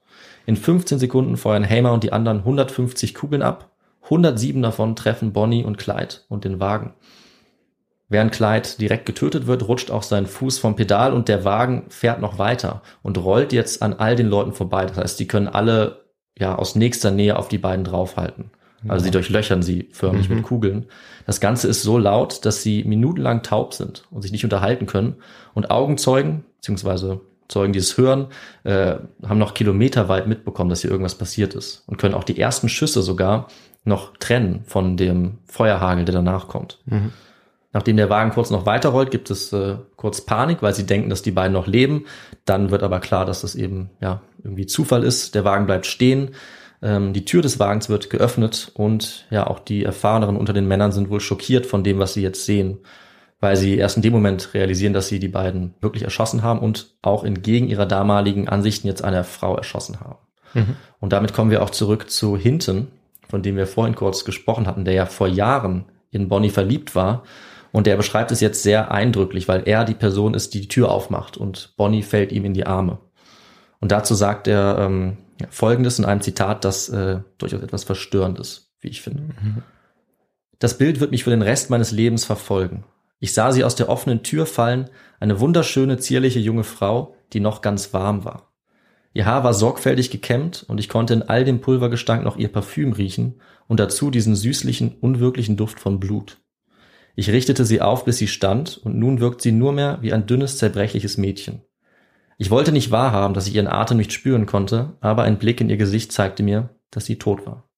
In 15 Sekunden feuern Hamer und die anderen 150 Kugeln ab. 107 davon treffen Bonnie und Clyde und den Wagen. Während Clyde direkt getötet wird, rutscht auch sein Fuß vom Pedal und der Wagen fährt noch weiter und rollt jetzt an all den Leuten vorbei. Das heißt, die können alle ja aus nächster Nähe auf die beiden draufhalten. Also sie durchlöchern sie förmlich mit Kugeln. Das Ganze ist so laut, dass sie minutenlang taub sind und sich nicht unterhalten können. Und Augenzeugen, beziehungsweise Zeugen, die es hören, äh, haben noch kilometerweit mitbekommen, dass hier irgendwas passiert ist und können auch die ersten Schüsse sogar noch trennen von dem Feuerhagel, der danach kommt. Mhm. Nachdem der Wagen kurz noch weiterrollt, gibt es äh, kurz Panik, weil sie denken, dass die beiden noch leben. Dann wird aber klar, dass das eben ja irgendwie Zufall ist. Der Wagen bleibt stehen. Ähm, die Tür des Wagens wird geöffnet und ja auch die erfahreneren unter den Männern sind wohl schockiert von dem, was sie jetzt sehen, weil sie erst in dem Moment realisieren, dass sie die beiden wirklich erschossen haben und auch entgegen ihrer damaligen Ansichten jetzt eine Frau erschossen haben. Mhm. Und damit kommen wir auch zurück zu Hinton, von dem wir vorhin kurz gesprochen hatten, der ja vor Jahren in Bonnie verliebt war und der beschreibt es jetzt sehr eindrücklich, weil er die Person ist, die die Tür aufmacht und Bonnie fällt ihm in die Arme. Und dazu sagt er ähm, Folgendes in einem Zitat, das äh, durchaus etwas verstörend ist, wie ich finde. Das Bild wird mich für den Rest meines Lebens verfolgen. Ich sah sie aus der offenen Tür fallen, eine wunderschöne, zierliche junge Frau, die noch ganz warm war. Ihr Haar war sorgfältig gekämmt und ich konnte in all dem Pulvergestank noch ihr Parfüm riechen und dazu diesen süßlichen, unwirklichen Duft von Blut. Ich richtete sie auf, bis sie stand, und nun wirkt sie nur mehr wie ein dünnes, zerbrechliches Mädchen. Ich wollte nicht wahrhaben, dass ich ihren Atem nicht spüren konnte, aber ein Blick in ihr Gesicht zeigte mir, dass sie tot war.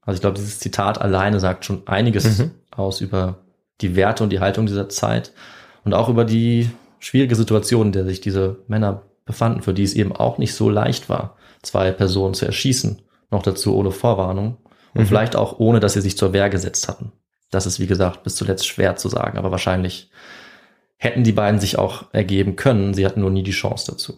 Also ich glaube, dieses Zitat alleine sagt schon einiges Mhm. aus über die Werte und die Haltung dieser Zeit und auch über die schwierige Situation, in der sich diese Männer befanden, für die es eben auch nicht so leicht war, zwei Personen zu erschießen, noch dazu ohne Vorwarnung und Mhm. vielleicht auch ohne, dass sie sich zur Wehr gesetzt hatten. Das ist, wie gesagt, bis zuletzt schwer zu sagen, aber wahrscheinlich hätten die beiden sich auch ergeben können, sie hatten nur nie die Chance dazu.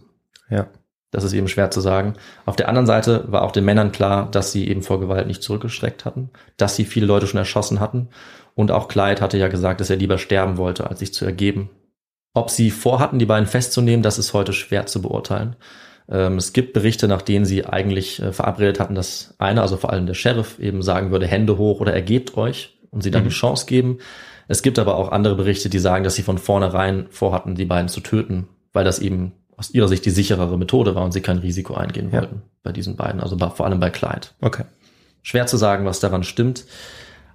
Ja. Das ist eben schwer zu sagen. Auf der anderen Seite war auch den Männern klar, dass sie eben vor Gewalt nicht zurückgeschreckt hatten, dass sie viele Leute schon erschossen hatten. Und auch Clyde hatte ja gesagt, dass er lieber sterben wollte, als sich zu ergeben. Ob sie vorhatten, die beiden festzunehmen, das ist heute schwer zu beurteilen. Ähm, es gibt Berichte, nach denen sie eigentlich äh, verabredet hatten, dass einer, also vor allem der Sheriff, eben sagen würde, Hände hoch oder ergebt euch und sie dann Mhm. die Chance geben. Es gibt aber auch andere Berichte, die sagen, dass sie von vornherein vorhatten, die beiden zu töten, weil das eben aus ihrer Sicht die sicherere Methode war und sie kein Risiko eingehen Ja. wollten bei diesen beiden, also vor allem bei Clyde. Okay. Schwer zu sagen, was daran stimmt.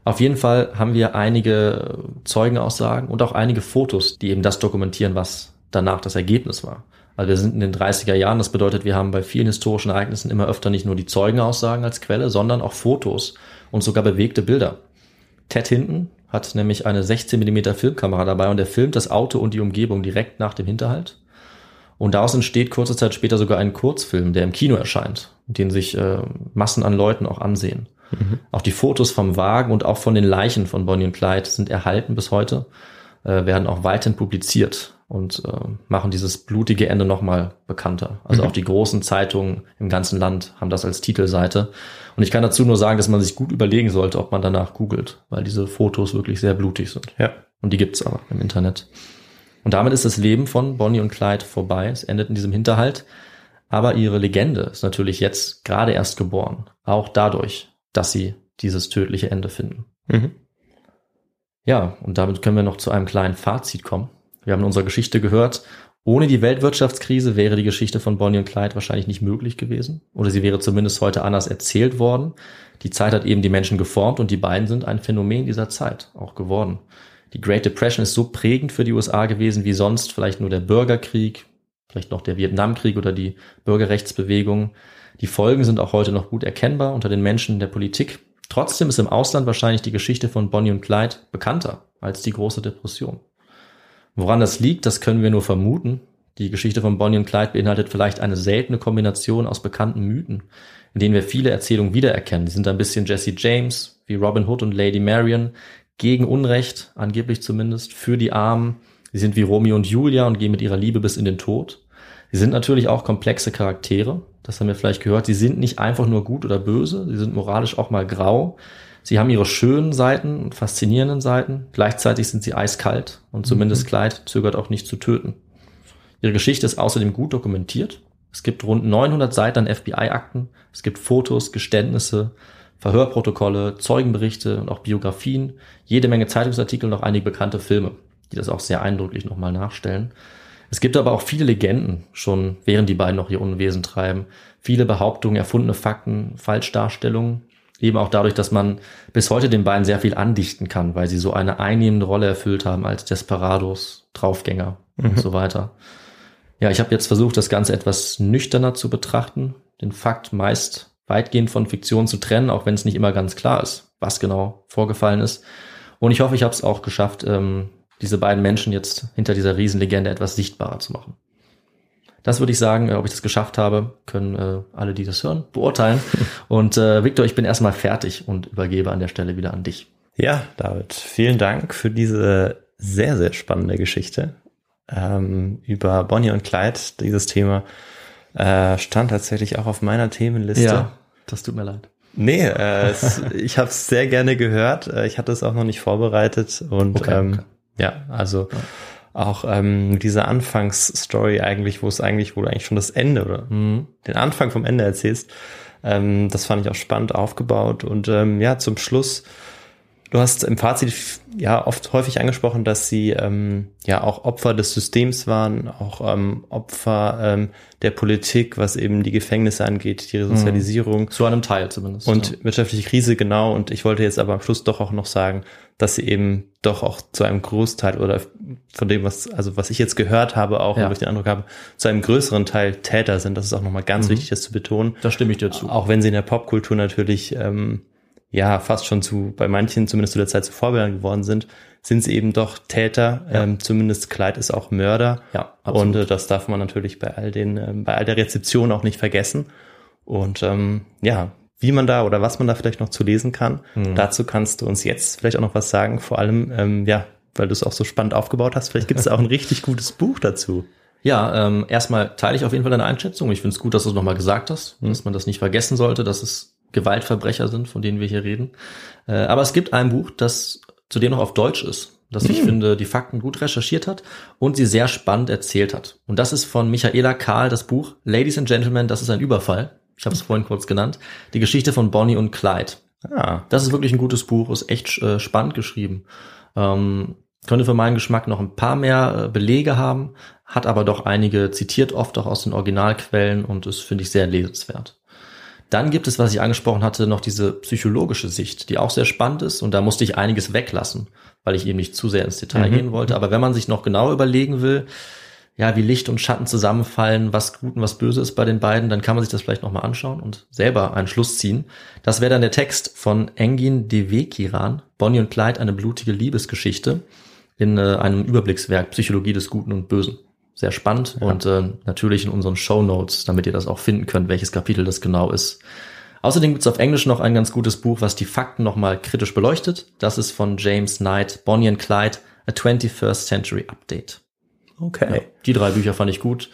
Auf jeden Fall haben wir einige Zeugenaussagen und auch einige Fotos, die eben das dokumentieren, was danach das Ergebnis war. Also wir sind in den 30er Jahren, das bedeutet, wir haben bei vielen historischen Ereignissen immer öfter nicht nur die Zeugenaussagen als Quelle, sondern auch Fotos und sogar bewegte Bilder. Ted Hinton hat nämlich eine 16 mm Filmkamera dabei und er filmt das Auto und die Umgebung direkt nach dem Hinterhalt. Und daraus entsteht kurze Zeit später sogar ein Kurzfilm, der im Kino erscheint, den sich äh, Massen an Leuten auch ansehen. Auch die Fotos vom Wagen und auch von den Leichen von Bonnie und Clyde sind erhalten bis heute, äh, werden auch weiterhin publiziert und äh, machen dieses blutige Ende nochmal bekannter. Also Mhm. auch die großen Zeitungen im ganzen Land haben das als Titelseite. Und ich kann dazu nur sagen, dass man sich gut überlegen sollte, ob man danach googelt, weil diese Fotos wirklich sehr blutig sind. Ja. Und die gibt's aber im Internet. Und damit ist das Leben von Bonnie und Clyde vorbei. Es endet in diesem Hinterhalt. Aber ihre Legende ist natürlich jetzt gerade erst geboren. Auch dadurch, dass sie dieses tödliche Ende finden. Mhm. Ja, und damit können wir noch zu einem kleinen Fazit kommen. Wir haben in unserer Geschichte gehört, ohne die Weltwirtschaftskrise wäre die Geschichte von Bonnie und Clyde wahrscheinlich nicht möglich gewesen. Oder sie wäre zumindest heute anders erzählt worden. Die Zeit hat eben die Menschen geformt und die beiden sind ein Phänomen dieser Zeit auch geworden. Die Great Depression ist so prägend für die USA gewesen wie sonst vielleicht nur der Bürgerkrieg, vielleicht noch der Vietnamkrieg oder die Bürgerrechtsbewegung. Die Folgen sind auch heute noch gut erkennbar unter den Menschen der Politik. Trotzdem ist im Ausland wahrscheinlich die Geschichte von Bonnie und Clyde bekannter als die große Depression. Woran das liegt, das können wir nur vermuten. Die Geschichte von Bonnie und Clyde beinhaltet vielleicht eine seltene Kombination aus bekannten Mythen, in denen wir viele Erzählungen wiedererkennen. Die sind ein bisschen Jesse James, wie Robin Hood und Lady Marion, gegen Unrecht, angeblich zumindest, für die Armen. Sie sind wie Romeo und Julia und gehen mit ihrer Liebe bis in den Tod. Sie sind natürlich auch komplexe Charaktere. Das haben wir vielleicht gehört. Sie sind nicht einfach nur gut oder böse. Sie sind moralisch auch mal grau. Sie haben ihre schönen Seiten und faszinierenden Seiten. Gleichzeitig sind sie eiskalt und zumindest Clyde zögert auch nicht zu töten. Ihre Geschichte ist außerdem gut dokumentiert. Es gibt rund 900 Seiten an FBI-Akten. Es gibt Fotos, Geständnisse, Verhörprotokolle, Zeugenberichte und auch Biografien, jede Menge Zeitungsartikel und auch einige bekannte Filme, die das auch sehr eindrücklich nochmal nachstellen. Es gibt aber auch viele Legenden, schon während die beiden noch ihr Unwesen treiben. Viele Behauptungen, erfundene Fakten, Falschdarstellungen. Eben auch dadurch, dass man bis heute den beiden sehr viel andichten kann, weil sie so eine einnehmende Rolle erfüllt haben als Desperados, Draufgänger und so weiter. Ja, ich habe jetzt versucht, das Ganze etwas nüchterner zu betrachten, den Fakt meist weitgehend von Fiktion zu trennen, auch wenn es nicht immer ganz klar ist, was genau vorgefallen ist. Und ich hoffe, ich habe es auch geschafft, ähm, diese beiden Menschen jetzt hinter dieser Riesenlegende etwas sichtbarer zu machen. Das würde ich sagen, äh, ob ich das geschafft habe, können äh, alle, die das hören, beurteilen. Und äh, Victor, ich bin erstmal fertig und übergebe an der Stelle wieder an dich. Ja, David, vielen Dank für diese sehr, sehr spannende Geschichte ähm, über Bonnie und Clyde. Dieses Thema äh, stand tatsächlich auch auf meiner Themenliste. Ja, das tut mir leid. Nee, äh, es, ich habe es sehr gerne gehört. Äh, Ich hatte es auch noch nicht vorbereitet und Okay, ähm, okay. Ja, also auch ähm, diese Anfangsstory eigentlich, wo es eigentlich, wo du eigentlich schon das Ende oder Mhm. den Anfang vom Ende erzählst, ähm, das fand ich auch spannend aufgebaut und ähm, ja, zum Schluss Du hast im Fazit ja oft häufig angesprochen, dass sie ähm, ja auch Opfer des Systems waren, auch ähm, Opfer ähm, der Politik, was eben die Gefängnisse angeht, die Resozialisierung Zu einem Teil zumindest. und ja. wirtschaftliche Krise, genau. Und ich wollte jetzt aber am Schluss doch auch noch sagen, dass sie eben doch auch zu einem Großteil oder von dem, was, also was ich jetzt gehört habe, auch Ja. und wo ich den Eindruck habe, zu einem größeren Teil Täter sind. Das ist auch nochmal ganz Mhm. wichtig, das zu betonen. da stimme ich dir zu. Auch wenn sie in der Popkultur natürlich ähm, ja fast schon zu, bei manchen zumindest zu der Zeit zu Vorbildern geworden sind, sind sie eben doch Täter. Ja. Ähm, zumindest Clyde ist auch Mörder. Ja, absolut. Und äh, das darf man natürlich bei all den, ähm, bei all der Rezeption auch nicht vergessen. Und ähm, ja, wie man da oder was man da vielleicht noch zu lesen kann, Mhm. dazu kannst du uns jetzt vielleicht auch noch was sagen. Vor allem, ähm, ja, weil du es auch so spannend aufgebaut hast, vielleicht gibt es auch ein richtig gutes Buch dazu. Ja, ähm, erstmal teile ich auf jeden Fall deine Einschätzung. Ich finde es gut, dass du es nochmal gesagt hast, Mhm. dass man das nicht vergessen sollte, dass es Gewaltverbrecher sind, von denen wir hier reden. Äh, aber es gibt ein Buch, das zudem noch auf Deutsch ist, das ich finde, die Fakten gut recherchiert hat und sie sehr spannend erzählt hat. Und das ist von Michaela Kahl das Buch Ladies and Gentlemen, das ist ein Überfall. Ich habe es vorhin kurz genannt. Die Geschichte von Bonnie und Clyde. Ah, Das ist wirklich ein gutes Buch, ist echt äh, spannend geschrieben. Ähm, könnte für meinen Geschmack noch ein paar mehr äh, Belege haben, hat aber doch einige zitiert, oft auch aus den Originalquellen und ist, finde ich, sehr lesenswert. Dann gibt es, was ich angesprochen hatte, noch diese psychologische Sicht, die auch sehr spannend ist und da musste ich einiges weglassen, weil ich eben nicht zu sehr ins Detail Mhm. gehen wollte. Aber wenn man sich noch genau überlegen will, ja, wie Licht und Schatten zusammenfallen, was gut und was böse ist bei den beiden, dann kann man sich das vielleicht nochmal anschauen und selber einen Schluss ziehen. Das wäre dann der Text von Engin Devekiran, Bonnie und Clyde, eine blutige Liebesgeschichte, in äh, einem Überblickswerk Psychologie des Guten und Bösen. Sehr spannend und äh, natürlich in unseren Show Notes, damit ihr das auch finden könnt, welches Kapitel das genau ist. Außerdem gibt es auf Englisch noch ein ganz gutes Buch, was die Fakten nochmal kritisch beleuchtet. Das ist von James Knight, Bonnie and Clyde, A 21st Century Update. okay. Die drei Bücher fand ich gut.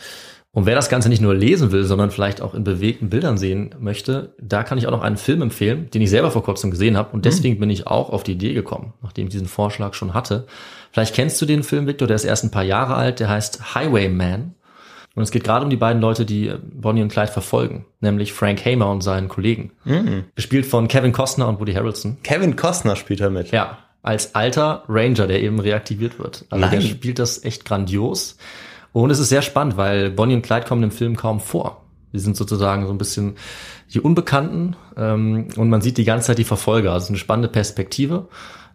Und wer das Ganze nicht nur lesen will, sondern vielleicht auch in bewegten Bildern sehen möchte, da kann ich auch noch einen Film empfehlen, den ich selber vor kurzem gesehen habe. Und deswegen bin ich auch auf die Idee gekommen, nachdem ich diesen Vorschlag schon hatte. Vielleicht kennst du den Film, Victor, der ist erst ein paar Jahre alt, der heißt Highwayman. Und es geht gerade um die beiden Leute, die äh, Bonnie und Clyde verfolgen, nämlich Frank Hamer und seinen Kollegen. Gespielt von Kevin Costner und Woody Harrelson. Kevin Costner spielt da mit. Ja, als alter Ranger, der eben reaktiviert wird. Also der Nein. spielt das echt grandios. Und es ist sehr spannend, weil Bonnie und Clyde kommen im Film kaum vor. Die sind sozusagen so ein bisschen die Unbekannten ähm, und man sieht die ganze Zeit die Verfolger. Also eine spannende Perspektive,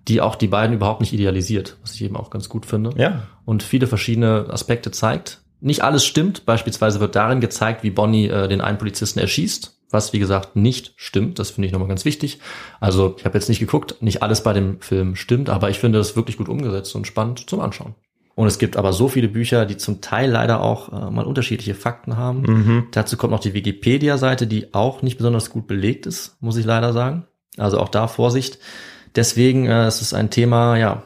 die auch die beiden überhaupt nicht idealisiert, was ich eben auch ganz gut finde. Ja. Und viele verschiedene Aspekte zeigt. Nicht alles stimmt. Beispielsweise wird darin gezeigt, wie Bonnie äh, den einen Polizisten erschießt, was wie gesagt nicht stimmt. Das finde ich nochmal ganz wichtig. Also ich habe jetzt nicht geguckt, nicht alles bei dem Film stimmt, aber ich finde das wirklich gut umgesetzt und spannend zum Anschauen. Und es gibt aber so viele Bücher, die zum Teil leider auch äh, mal unterschiedliche Fakten haben. Mhm. Dazu kommt noch die Wikipedia-Seite, die auch nicht besonders gut belegt ist, muss ich leider sagen. Also auch da Vorsicht. Deswegen äh, es ist ein Thema, ja,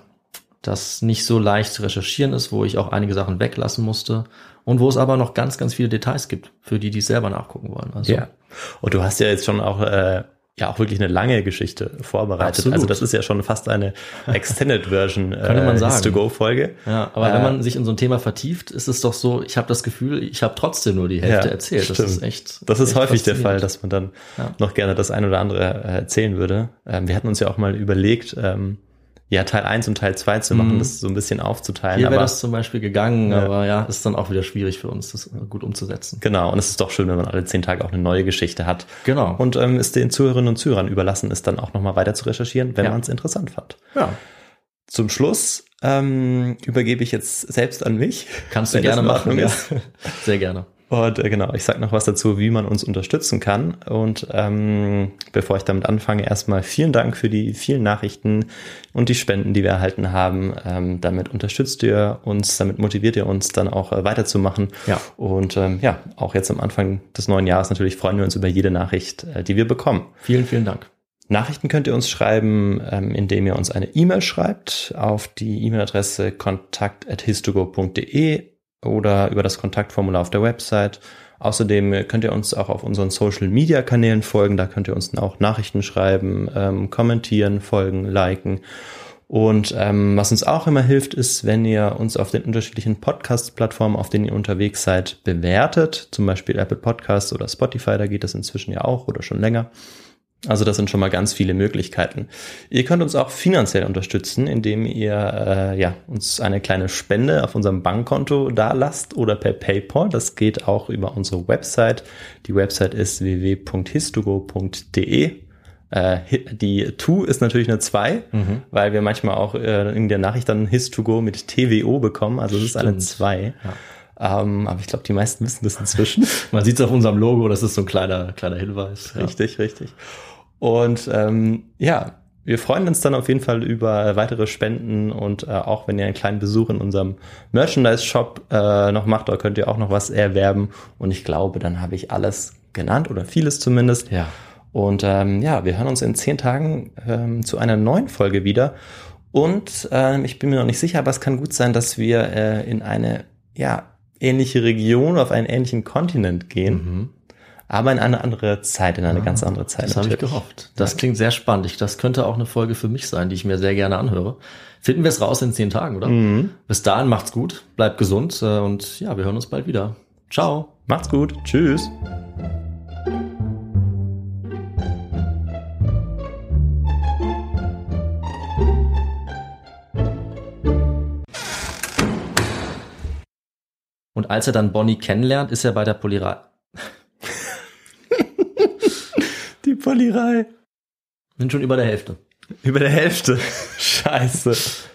das nicht so leicht zu recherchieren ist, wo ich auch einige Sachen weglassen musste und wo es aber noch ganz, ganz viele Details gibt, für die, die es selber nachgucken wollen. Also, Ja. Und du hast ja jetzt schon auch, äh, ja, auch wirklich eine lange Geschichte vorbereitet. Absolut. Also das ist ja schon fast eine Extended Version äh, Könnte man sagen. to-go-Folge. Ja, aber Äh, wenn man sich in so ein Thema vertieft, ist es doch so, ich habe das Gefühl, ich habe trotzdem nur die Hälfte Ja, erzählt. Das stimmt. ist echt. Das ist echt häufig der Fall, dass man dann Ja. noch gerne das ein oder andere äh, erzählen würde. Ähm, wir hatten uns ja auch mal überlegt, ähm, ja, Teil 1 und Teil 2 zu machen, Mhm. das so ein bisschen aufzuteilen. Hier wäre das zum Beispiel gegangen, Ja. aber ja, ist dann auch wieder schwierig für uns, das gut umzusetzen. genau, und es ist doch schön, wenn man alle zehn Tage auch eine neue Geschichte hat. Genau. Und ähm, es den Zuhörerinnen und Zuhörern überlassen ist, dann auch nochmal weiter zu recherchieren, wenn Ja. man es interessant fand. ja, Zum Schluss ähm, übergebe ich jetzt selbst an mich. kannst du gerne machen. Ja. ist. Sehr gerne. Und äh, genau, ich sage noch was dazu, wie man uns unterstützen kann. Und ähm, bevor ich damit anfange, erstmal vielen Dank für die vielen Nachrichten und die Spenden, die wir erhalten haben. Ähm, damit unterstützt ihr uns, damit motiviert ihr uns dann auch äh, weiterzumachen. Ja. Und ähm, ja, auch jetzt am Anfang des neuen Jahres natürlich freuen wir uns über jede Nachricht, äh, die wir bekommen. Vielen, vielen Dank. Nachrichten könnt ihr uns schreiben, ähm, indem ihr uns eine E-Mail schreibt auf die E-Mail-Adresse kontakt.histogo.de oder über das Kontaktformular auf der Website. Außerdem könnt ihr uns auch auf unseren Social-Media-Kanälen folgen. Da könnt ihr uns dann auch Nachrichten schreiben, ähm, kommentieren, folgen, liken. Und ähm, was uns auch immer hilft, ist, wenn ihr uns auf den unterschiedlichen Podcast-Plattformen, auf denen ihr unterwegs seid, bewertet. Zum Beispiel Apple Podcasts oder Spotify, da geht das inzwischen ja auch oder schon länger. Also das sind schon mal ganz viele Möglichkeiten. Ihr könnt uns auch finanziell unterstützen, indem ihr äh, ja, uns eine kleine Spende auf unserem Bankkonto da lasst oder per PayPal. Das geht auch über unsere Website. Die Website ist www.histogo.de. Äh, die To ist natürlich eine 2, mhm. weil wir manchmal auch äh, in der Nachricht dann Histogo mit TWO bekommen. Also es ist eine 2. Ja. Um, aber ich glaube, die meisten wissen das inzwischen. Man sieht es auf unserem Logo, das ist so ein kleiner, kleiner Hinweis. Ja. Richtig, richtig. Und ähm, ja, wir freuen uns dann auf jeden Fall über weitere Spenden und äh, auch wenn ihr einen kleinen Besuch in unserem Merchandise-Shop äh, noch macht, da könnt ihr auch noch was erwerben. Und ich glaube, dann habe ich alles genannt oder vieles zumindest. Ja. Und ähm, ja, wir hören uns in zehn Tagen ähm, zu einer neuen Folge wieder. Und ähm, ich bin mir noch nicht sicher, aber es kann gut sein, dass wir äh, in eine ja ähnliche Region, auf einen ähnlichen Kontinent gehen. Mhm aber in eine andere Zeit, in eine ja, ganz andere Zeit. Das habe ich gehofft. Das ja. klingt sehr spannend. Das könnte auch eine Folge für mich sein, die ich mir sehr gerne anhöre. Finden wir es raus in zehn Tagen, oder? Mhm. Bis dahin macht's gut, bleibt gesund äh, und ja, wir hören uns bald wieder. Ciao. Macht's gut. Tschüss. Und als er dann Bonnie kennenlernt, ist er bei der Polirei. Polierei. Sind schon über der Hälfte. Über der Hälfte. Scheiße.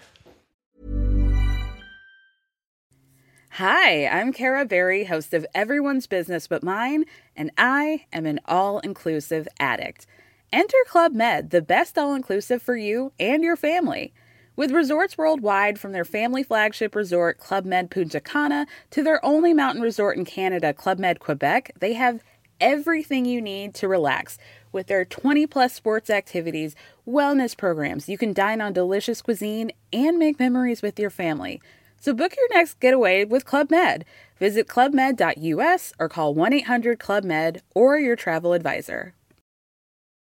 Hi, I'm Kara Berry, host of Everyone's Business But Mine, and I am an all inclusive addict. Enter Club Med, the best all inclusive for you and your family. With resorts worldwide, from their family flagship resort, Club Med Punta Cana, to their only mountain resort in Canada, Club Med Quebec, they have everything you need to relax with their 20 plus sports activities, wellness programs. You can dine on delicious cuisine and make memories with your family. So book your next getaway with Club Med. Visit clubmed.us or call 1 800 Club Med or your travel advisor.